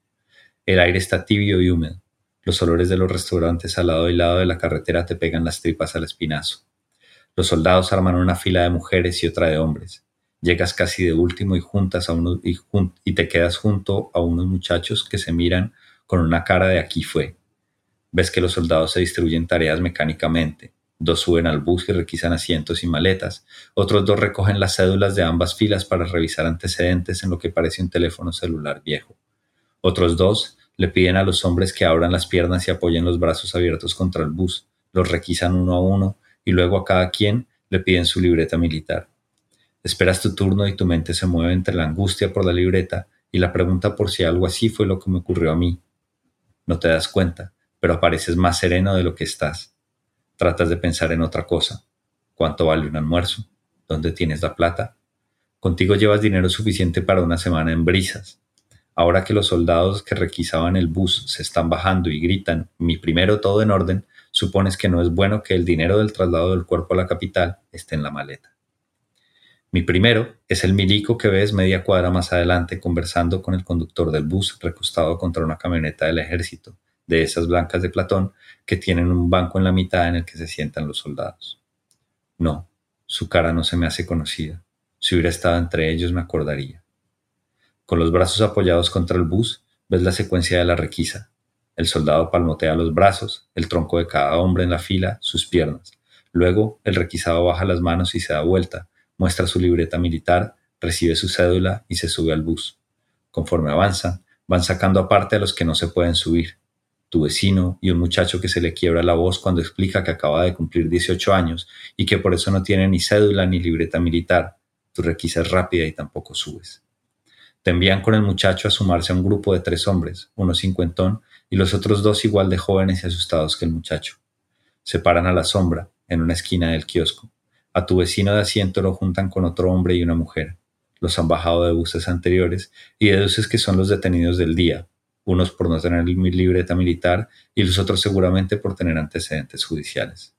El aire está tibio y húmedo. Los olores de los restaurantes al lado y lado de la carretera te pegan las tripas al espinazo. Los soldados arman una fila de mujeres y otra de hombres. Llegas casi de último y juntas a uno, y, y te quedas junto a unos muchachos que se miran con una cara de aquí fue. Ves que los soldados se distribuyen tareas mecánicamente. Dos suben al bus y requisan asientos y maletas. Otros dos recogen las cédulas de ambas filas para revisar antecedentes en lo que parece un teléfono celular viejo. Otros dos le piden a los hombres que abran las piernas y apoyen los brazos abiertos contra el bus, los requisan uno a uno y luego a cada quien le piden su libreta militar. Esperas tu turno y tu mente se mueve entre la angustia por la libreta y la pregunta por si algo así fue lo que me ocurrió a mí. No te das cuenta, pero apareces más sereno de lo que estás. Tratas de pensar en otra cosa. ¿Cuánto vale un almuerzo? ¿Dónde tienes la plata? Contigo llevas dinero suficiente para una semana en brisas. Ahora que los soldados que requisaban el bus se están bajando y gritan, mi primero todo en orden, supones que no es bueno que el dinero del traslado del cuerpo a la capital esté en la maleta. Mi primero es el milico que ves media cuadra más adelante conversando con el conductor del bus recostado contra una camioneta del ejército, de esas blancas de Platón que tienen un banco en la mitad en el que se sientan los soldados. No, su cara no se me hace conocida. Si hubiera estado entre ellos me acordaría. Con los brazos apoyados contra el bus, ves la secuencia de la requisa. El soldado palmotea los brazos, el tronco de cada hombre en la fila, sus piernas. Luego, el requisado baja las manos y se da vuelta, muestra su libreta militar, recibe su cédula y se sube al bus. Conforme avanzan, van sacando aparte a los que no se pueden subir. Tu vecino y un muchacho que se le quiebra la voz cuando explica que acaba de cumplir 18 años y que por eso no tiene ni cédula ni libreta militar. Tu requisa es rápida y tampoco subes. Te envían con el muchacho a sumarse a un grupo de tres hombres, uno cincuentón y los otros dos igual de jóvenes y asustados que el muchacho. Se paran a la sombra, en una esquina del kiosco. A tu vecino de asiento lo juntan con otro hombre y una mujer. Los han bajado de buses anteriores y deduces que son los detenidos del día, unos por no tener libreta militar y los otros seguramente por tener antecedentes judiciales.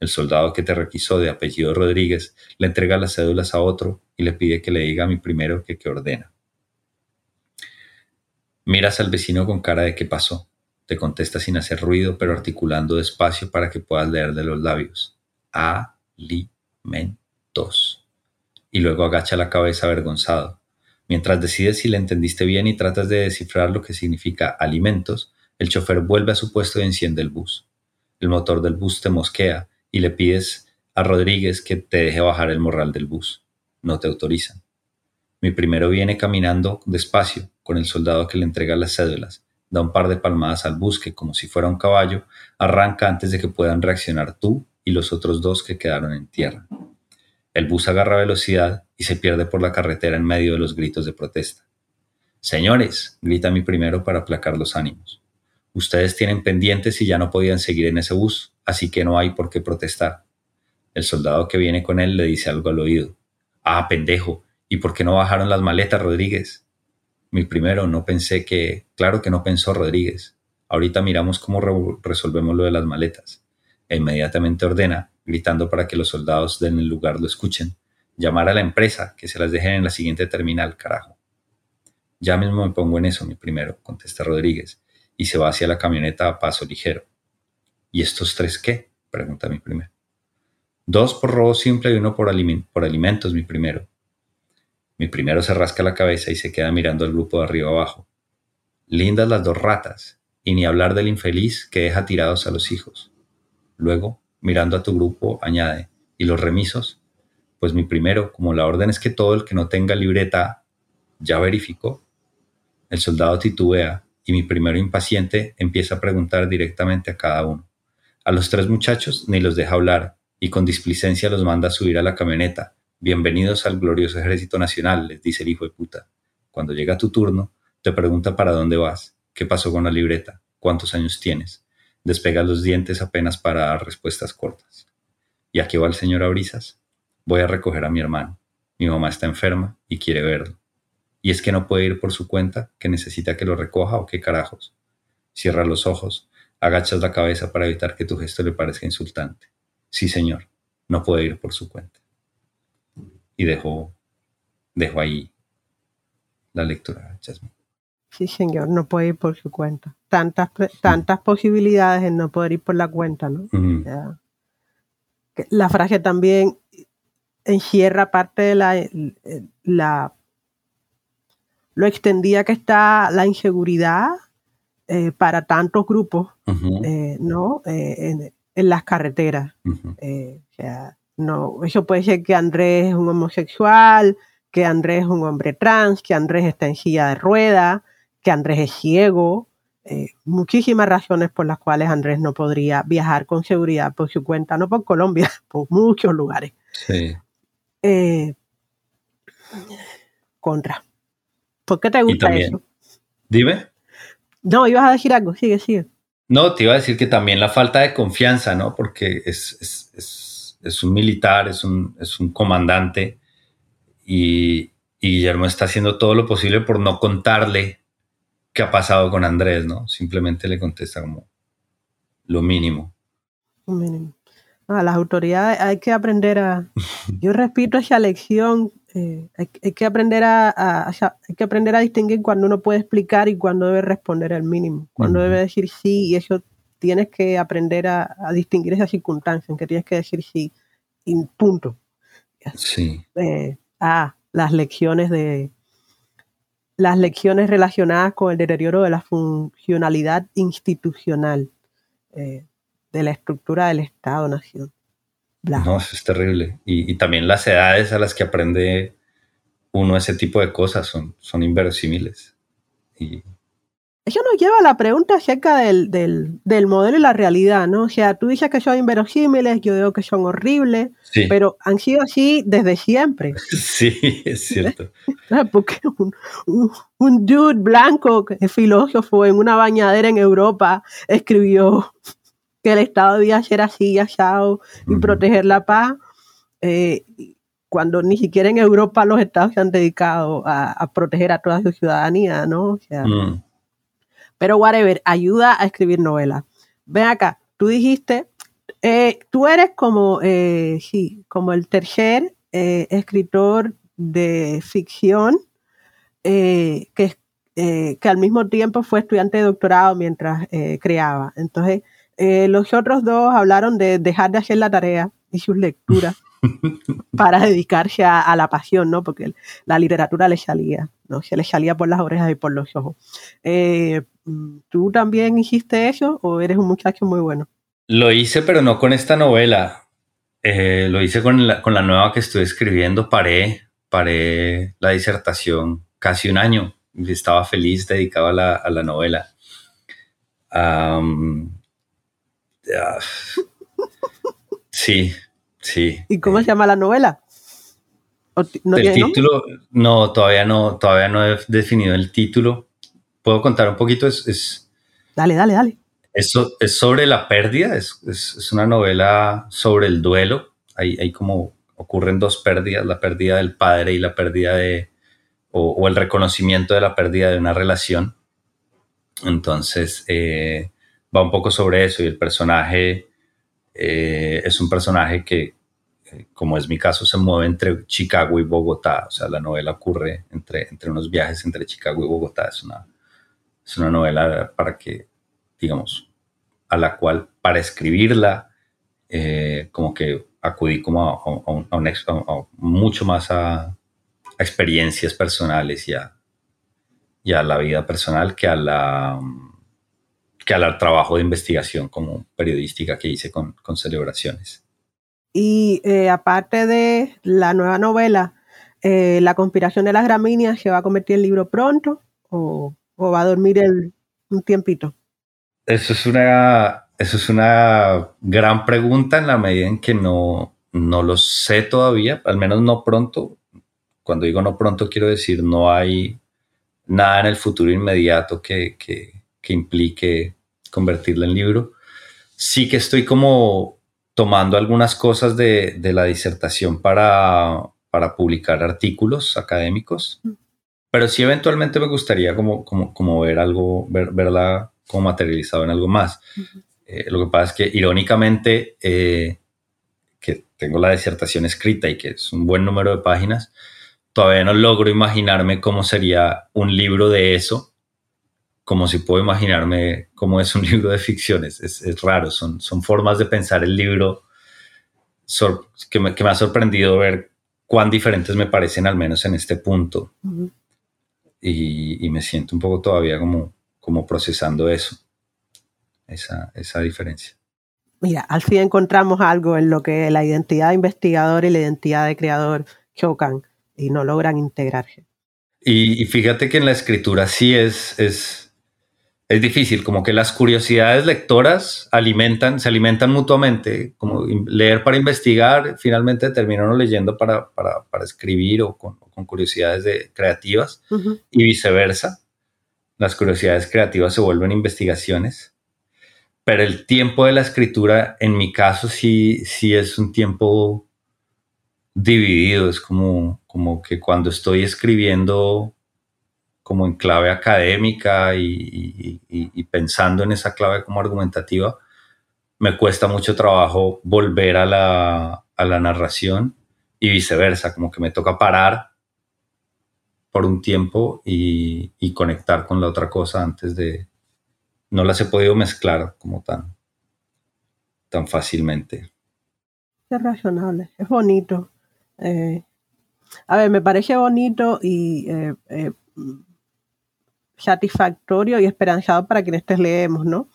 El soldado que te requisó de apellido Rodríguez le entrega las cédulas a otro y le pide que le diga a mi primero que qué ordena. Miras al vecino con cara de qué pasó. Te contesta sin hacer ruido, pero articulando despacio para que puedas leer de los labios. Alimentos. Y luego agacha la cabeza avergonzado. Mientras decides si le entendiste bien y tratas de descifrar lo que significa alimentos, el chofer vuelve a su puesto y enciende el bus. El motor del bus te mosquea y le pides a Rodríguez que te deje bajar el morral del bus. No te autorizan. Mi primero viene caminando despacio, con el soldado que le entrega las cédulas, da un par de palmadas al busque como si fuera un caballo, arranca antes de que puedan reaccionar tú y los otros dos que quedaron en tierra. El bus agarra velocidad y se pierde por la carretera en medio de los gritos de protesta. Señores, grita mi primero para aplacar los ánimos. Ustedes tienen pendientes y ya no podían seguir en ese bus, así que no hay por qué protestar. El soldado que viene con él le dice algo al oído. Ah, pendejo, ¿y por qué no bajaron las maletas, Rodríguez? Mi primero, no pensé que... Claro que no pensó Rodríguez. Ahorita miramos cómo resolvemos lo de las maletas. E inmediatamente ordena, gritando para que los soldados den el lugar lo escuchen. Llamar a la empresa, que se las dejen en la siguiente terminal, carajo. Ya mismo me pongo en eso, mi primero, contesta Rodríguez, y se va hacia la camioneta a paso ligero. ¿Y estos tres qué? pregunta mi primero. Dos por robo simple y uno por, por alimentos, mi primero. Mi primero se rasca la cabeza y se queda mirando al grupo de arriba abajo. Lindas las dos ratas, y ni hablar del infeliz que deja tirados a los hijos. Luego, mirando a tu grupo, añade, ¿y los remisos? Pues mi primero, como la orden es que todo el que no tenga libreta ya verificó. El soldado titubea y mi primero impaciente empieza a preguntar directamente a cada uno. A los tres muchachos ni los deja hablar y con displicencia los manda a subir a la camioneta. Bienvenidos al glorioso ejército nacional, les dice el hijo de puta. Cuando llega tu turno, te pregunta para dónde vas, qué pasó con la libreta, cuántos años tienes. Despega los dientes apenas para dar respuestas cortas. ¿Y a qué va el señor Abrisas? Voy a recoger a mi hermano. Mi mamá está enferma y quiere verlo. Y es que no puede ir por su cuenta, que necesita que lo recoja o qué carajos. Cierra los ojos, agachas la cabeza para evitar que tu gesto le parezca insultante. Sí, señor, no puede ir por su cuenta. Y dejo, dejo ahí la lectura, Jasmine. Sí, señor, no puede ir por su cuenta. Tantas, tantas posibilidades en no poder ir por la cuenta, ¿no? La frase también encierra parte de la, la lo extendía que está la inseguridad eh, para tantos grupos, eh, ¿no? Eh, en, las carreteras. no, eso puede ser que Andrés es un homosexual, que Andrés es un hombre trans, que Andrés está en silla de rueda, que Andrés es ciego. muchísimas razones por las cuales Andrés no podría viajar con seguridad por su cuenta, no por Colombia, por muchos lugares. Sí. contra. ¿Por qué te gusta eso? Dime. No, ibas a decir algo, sigue, sigue. No, te iba a decir que también la falta de confianza, ¿no? Porque es, un militar, es un, es un comandante y, Guillermo está haciendo todo lo posible por no contarle qué ha pasado con Andrés, ¿no? Simplemente le contesta como lo mínimo. Lo mínimo. A las autoridades hay que aprender a... Yo repito esa lección eh, hay, que aprender a, hay que aprender a distinguir cuando uno puede explicar y cuando debe responder al mínimo, cuando debe decir sí y eso tienes que aprender a, distinguir esa circunstancia en que tienes que decir sí y punto. Sí. Eh, ah, las lecciones de las lecciones relacionadas con el deterioro de la funcionalidad institucional eh, de la estructura del Estado-Nación. No, eso es terrible. Y, también las edades a las que aprende uno ese tipo de cosas son, son inverosímiles. Y... Eso nos lleva a la pregunta acerca del, modelo y la realidad, ¿no? O sea, tú dices que son inverosímiles, yo digo que son horribles, pero han sido así desde siempre. Sí, es cierto. Porque un, un dude blanco, filósofo, en una bañadera en Europa, escribió que el Estado debía ser así, asado y proteger la paz, eh, cuando ni siquiera en Europa los estados se han dedicado a, proteger a toda su ciudadanía, ¿no? Mm. Pero whatever, ayuda a escribir novelas. Ven acá, tú dijiste, eh, tú eres como, eh, sí, como el tercer escritor de ficción que, que al mismo tiempo fue estudiante de doctorado mientras creaba. Entonces, eh, los otros dos hablaron de dejar de hacer la tarea y sus lecturas para dedicarse a, la pasión, ¿no? Porque la literatura le salía, ¿no? Se le salía por las orejas y por los ojos. Eh, ¿Tú también hiciste eso o eres un muchacho muy bueno? Lo hice, pero no con esta novela. Eh, lo hice con la, con la, nueva que estoy escribiendo. Paré, paré la disertación casi un año. Estaba feliz dedicado a la, a la novela. Sí, sí. ¿Y cómo se llama la novela? el título, no, todavía no, todavía no he definido el título. Puedo contar un poquito, es, Dale, dale, dale. Eso es sobre la pérdida, es, es, una novela sobre el duelo. Hay, hay, como ocurren dos pérdidas, la pérdida del padre y la pérdida de, o, el reconocimiento de la pérdida de una relación. Entonces, eh, va un poco sobre eso y el personaje eh, es un personaje que, eh, como es mi caso, se mueve entre Chicago y Bogotá. O sea, la novela ocurre entre, entre unos viajes entre Chicago y Bogotá. Es una, es una novela para que, digamos, a la cual para escribirla, eh, como que acudí como a, mucho más a, experiencias personales y a, a la vida personal que a la que al trabajo de investigación como periodística que hice con, con celebraciones. Y eh, aparte de la nueva novela, eh, La conspiración de las gramíneas, ¿se va a convertir en libro pronto o, o va a dormir el, un tiempito? Eso es, una, eso es una gran pregunta en la medida en que no, no lo sé todavía, al menos no pronto. Cuando digo no pronto, quiero decir no hay nada en el futuro inmediato que, que, que implique convertirla en libro. Sí que estoy como tomando algunas cosas de, de la disertación para, para, publicar artículos académicos, mm. Pero sí eventualmente me gustaría como, como, como ver algo, ver, verla como materializado en algo más. Eh, lo que pasa es que irónicamente, eh, que tengo la disertación escrita y que es un buen número de páginas, todavía no logro imaginarme cómo sería un libro de eso como si puedo imaginarme cómo es un libro de ficciones. Es, es raro, son, son formas de pensar el libro que, me, que, me, ha sorprendido ver cuán diferentes me parecen, al menos en este punto. Y, y, me siento un poco todavía como, como procesando eso, esa, esa diferencia. Mira, al fin encontramos algo en lo que la identidad de investigador y la identidad de creador chocan y no logran integrarse. Y, y fíjate que en la escritura sí es, es, es difícil, como que las curiosidades lectoras alimentan, se alimentan mutuamente, como leer para investigar, finalmente termina uno leyendo para, para, para escribir o con, con curiosidades de, creativas y viceversa. Las curiosidades creativas se vuelven investigaciones, pero el tiempo de la escritura, en mi caso, sí, sí es un tiempo dividido, es como, como que cuando estoy escribiendo como en clave académica y, pensando en esa clave como argumentativa, me cuesta mucho trabajo volver a la, narración y viceversa, como que me toca parar por un tiempo y, conectar con la otra cosa antes de... No las he podido mezclar como tan, tan fácilmente. Es razonable, es bonito. Eh, a ver, me parece bonito y eh, eh, satisfactorio y esperanzado para quienes te leemos, ¿no?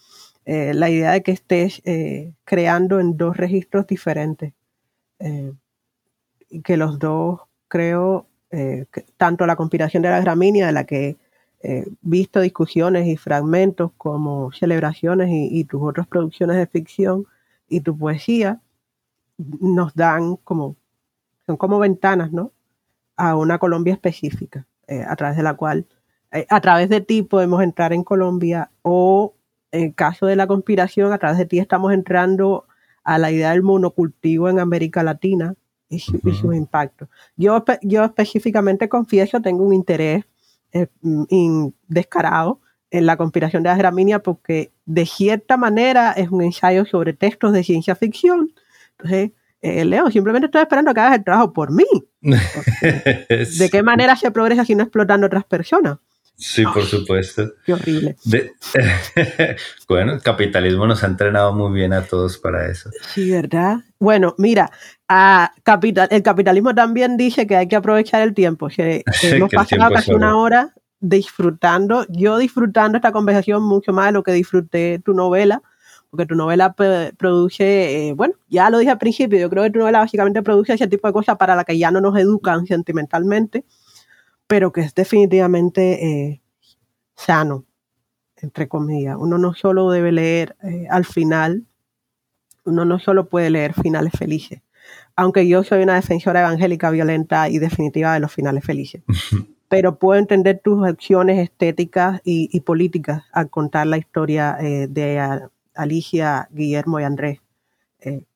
La idea de que estés creando en dos registros diferentes y que los dos, creo, tanto la conspiración de la gramínea, de la que he visto discusiones y fragmentos como celebraciones y, tus otras producciones de ficción y tu poesía, nos dan como, son como ventanas, ¿no? A una Colombia específica, a través de la cual eh, a través de ti podemos entrar en Colombia o en caso de la conspiración, a través de ti estamos entrando a la idea del monocultivo en América Latina y, su, impacto. Yo, yo específicamente confieso, tengo un interés eh, mm, descarado en la conspiración de las gramíneas porque de cierta manera es un ensayo sobre textos de ciencia ficción. Entonces, eh, Leo, simplemente estoy esperando que hagas el trabajo por mí. ¿De qué manera se progresa si no explotando otras personas? Sí, por supuesto. Qué horrible. bueno, el capitalismo nos ha entrenado muy bien a todos para eso. Sí, ¿verdad? Bueno, mira, a capital, el capitalismo también dice que hay que aprovechar el tiempo. Que, hemos pasado casi una hora disfrutando, yo disfrutando esta conversación mucho más de lo que disfruté tu novela, porque tu novela produce, eh, bueno, ya lo dije al principio, yo creo que tu novela básicamente produce ese tipo de cosas para las que ya no nos educan sentimentalmente pero que es definitivamente eh, sano, entre comillas. Uno no solo debe leer eh, al final, uno no solo puede leer finales felices, aunque yo soy una defensora evangélica violenta y definitiva de los finales felices. pero puedo entender tus acciones estéticas y, políticas al contar la historia eh, de Alicia, Guillermo y Andrés,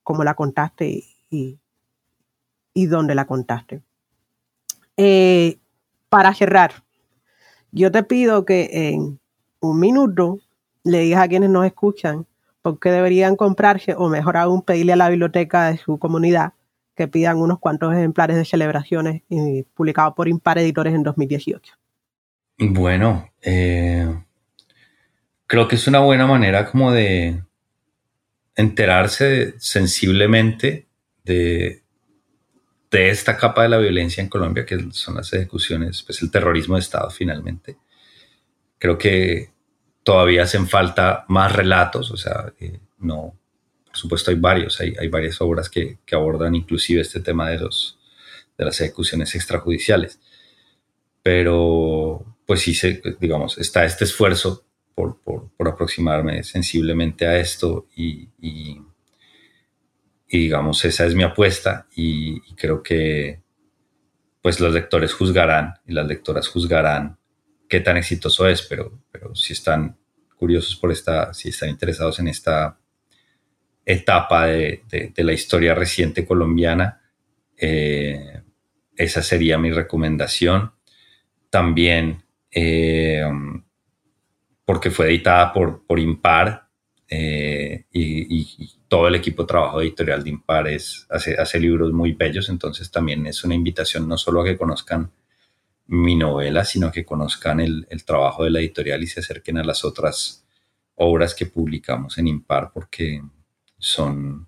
cómo la contaste y, y, dónde la contaste. Eh, para cerrar, yo te pido que en un minuto le digas a quienes nos escuchan por qué deberían comprarse o mejor aún pedirle a la biblioteca de su comunidad que pidan unos cuantos ejemplares de celebraciones y publicados por Impar Editores en 2018. Bueno, eh, creo que es una buena manera como de enterarse sensiblemente de, de esta capa de la violencia en Colombia, que son las ejecuciones, pues el terrorismo de Estado finalmente. Creo que todavía hacen falta más relatos, o sea, eh, no, por supuesto hay varios, hay, hay varias obras que, que, abordan inclusive este tema de, los, de las ejecuciones extrajudiciales, pero pues sí, digamos, está este esfuerzo por, por, por aproximarme sensiblemente a esto y, digamos, esa es mi apuesta y, y creo que pues los lectores juzgarán y las lectoras juzgarán qué tan exitoso es, pero, pero si están curiosos por esta, si están interesados en esta etapa de, la historia reciente colombiana, eh, esa sería mi recomendación. También eh, porque fue editada por, por Impar eh, y, todo el equipo de trabajo editorial de Impar hace, hace libros muy bellos, entonces también es una invitación no solo a que conozcan mi novela, sino que conozcan el, trabajo de la editorial y se acerquen a las otras obras que publicamos en Impar, porque son,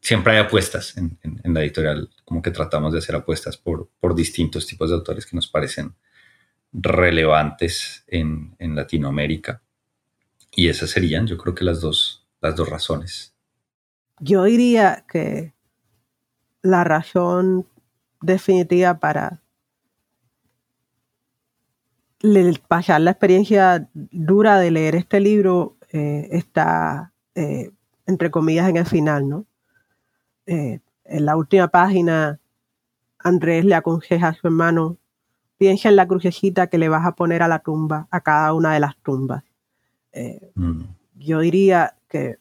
siempre hay apuestas en, la editorial, como que tratamos de hacer apuestas por, por, distintos tipos de autores que nos parecen relevantes en, en Latinoamérica. Y esas serían, yo creo que las dos, las dos razones. Yo diría que la razón definitiva para pasar la experiencia dura de leer este libro eh, está, eh, entre comillas, en el final, ¿no? Eh, en la última página, Andrés le aconseja a su hermano, piensa en la crucecita que le vas a poner a la tumba, a cada una de las tumbas. Mm. Yo diría que,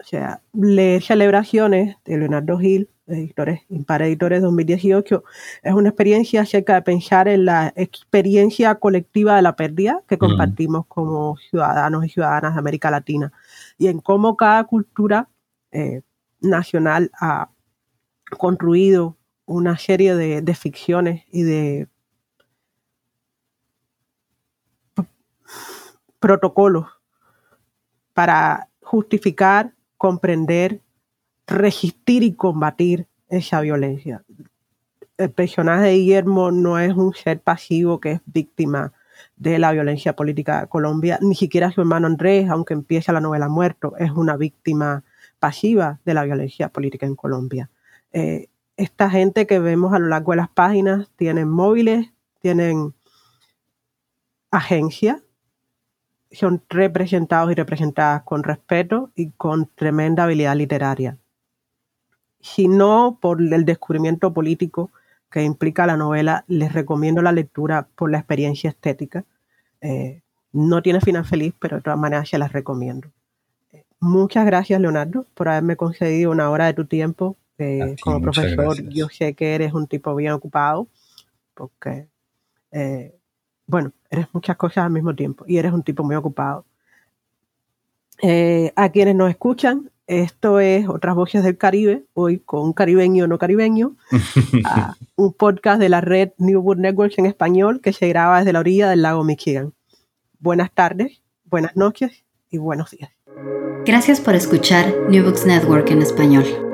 o sea, leer celebraciones de Leonardo Gil editores, para Editores 2018, es una experiencia acerca de pensar en la experiencia colectiva de la pérdida que compartimos como ciudadanos y ciudadanas de América Latina y en cómo cada cultura eh, nacional ha construido una serie de, de ficciones y de protocolos para justificar, comprender resistir y combatir esa violencia. El personaje de Guillermo no es un ser pasivo que es víctima de la violencia política de Colombia, ni siquiera su hermano Andrés, aunque empieza la novela muerto, es una víctima pasiva de la violencia política en Colombia. Eh, esta gente que vemos a lo largo de las páginas tienen móviles, tienen agencias, son representados y representadas con respeto y con tremenda habilidad literaria sino por el descubrimiento político que implica la novela, les recomiendo la lectura por la experiencia estética. Eh, no tiene final feliz, pero de todas maneras se las recomiendo. Eh, muchas gracias, Leonardo, por haberme concedido una hora de tu tiempo. Eh, como profesor, yo sé que eres un tipo bien ocupado, porque, bueno, eres muchas cosas al mismo tiempo y eres un tipo muy ocupado. a quienes nos escuchan, esto es Otras Voces del Caribe, hoy con un caribeño no caribeño, un podcast de la red New Book Networks en español que se graba desde la orilla del lago Michigan. Buenas tardes, buenas noches y buenos días. Gracias por escuchar New Books Network en español.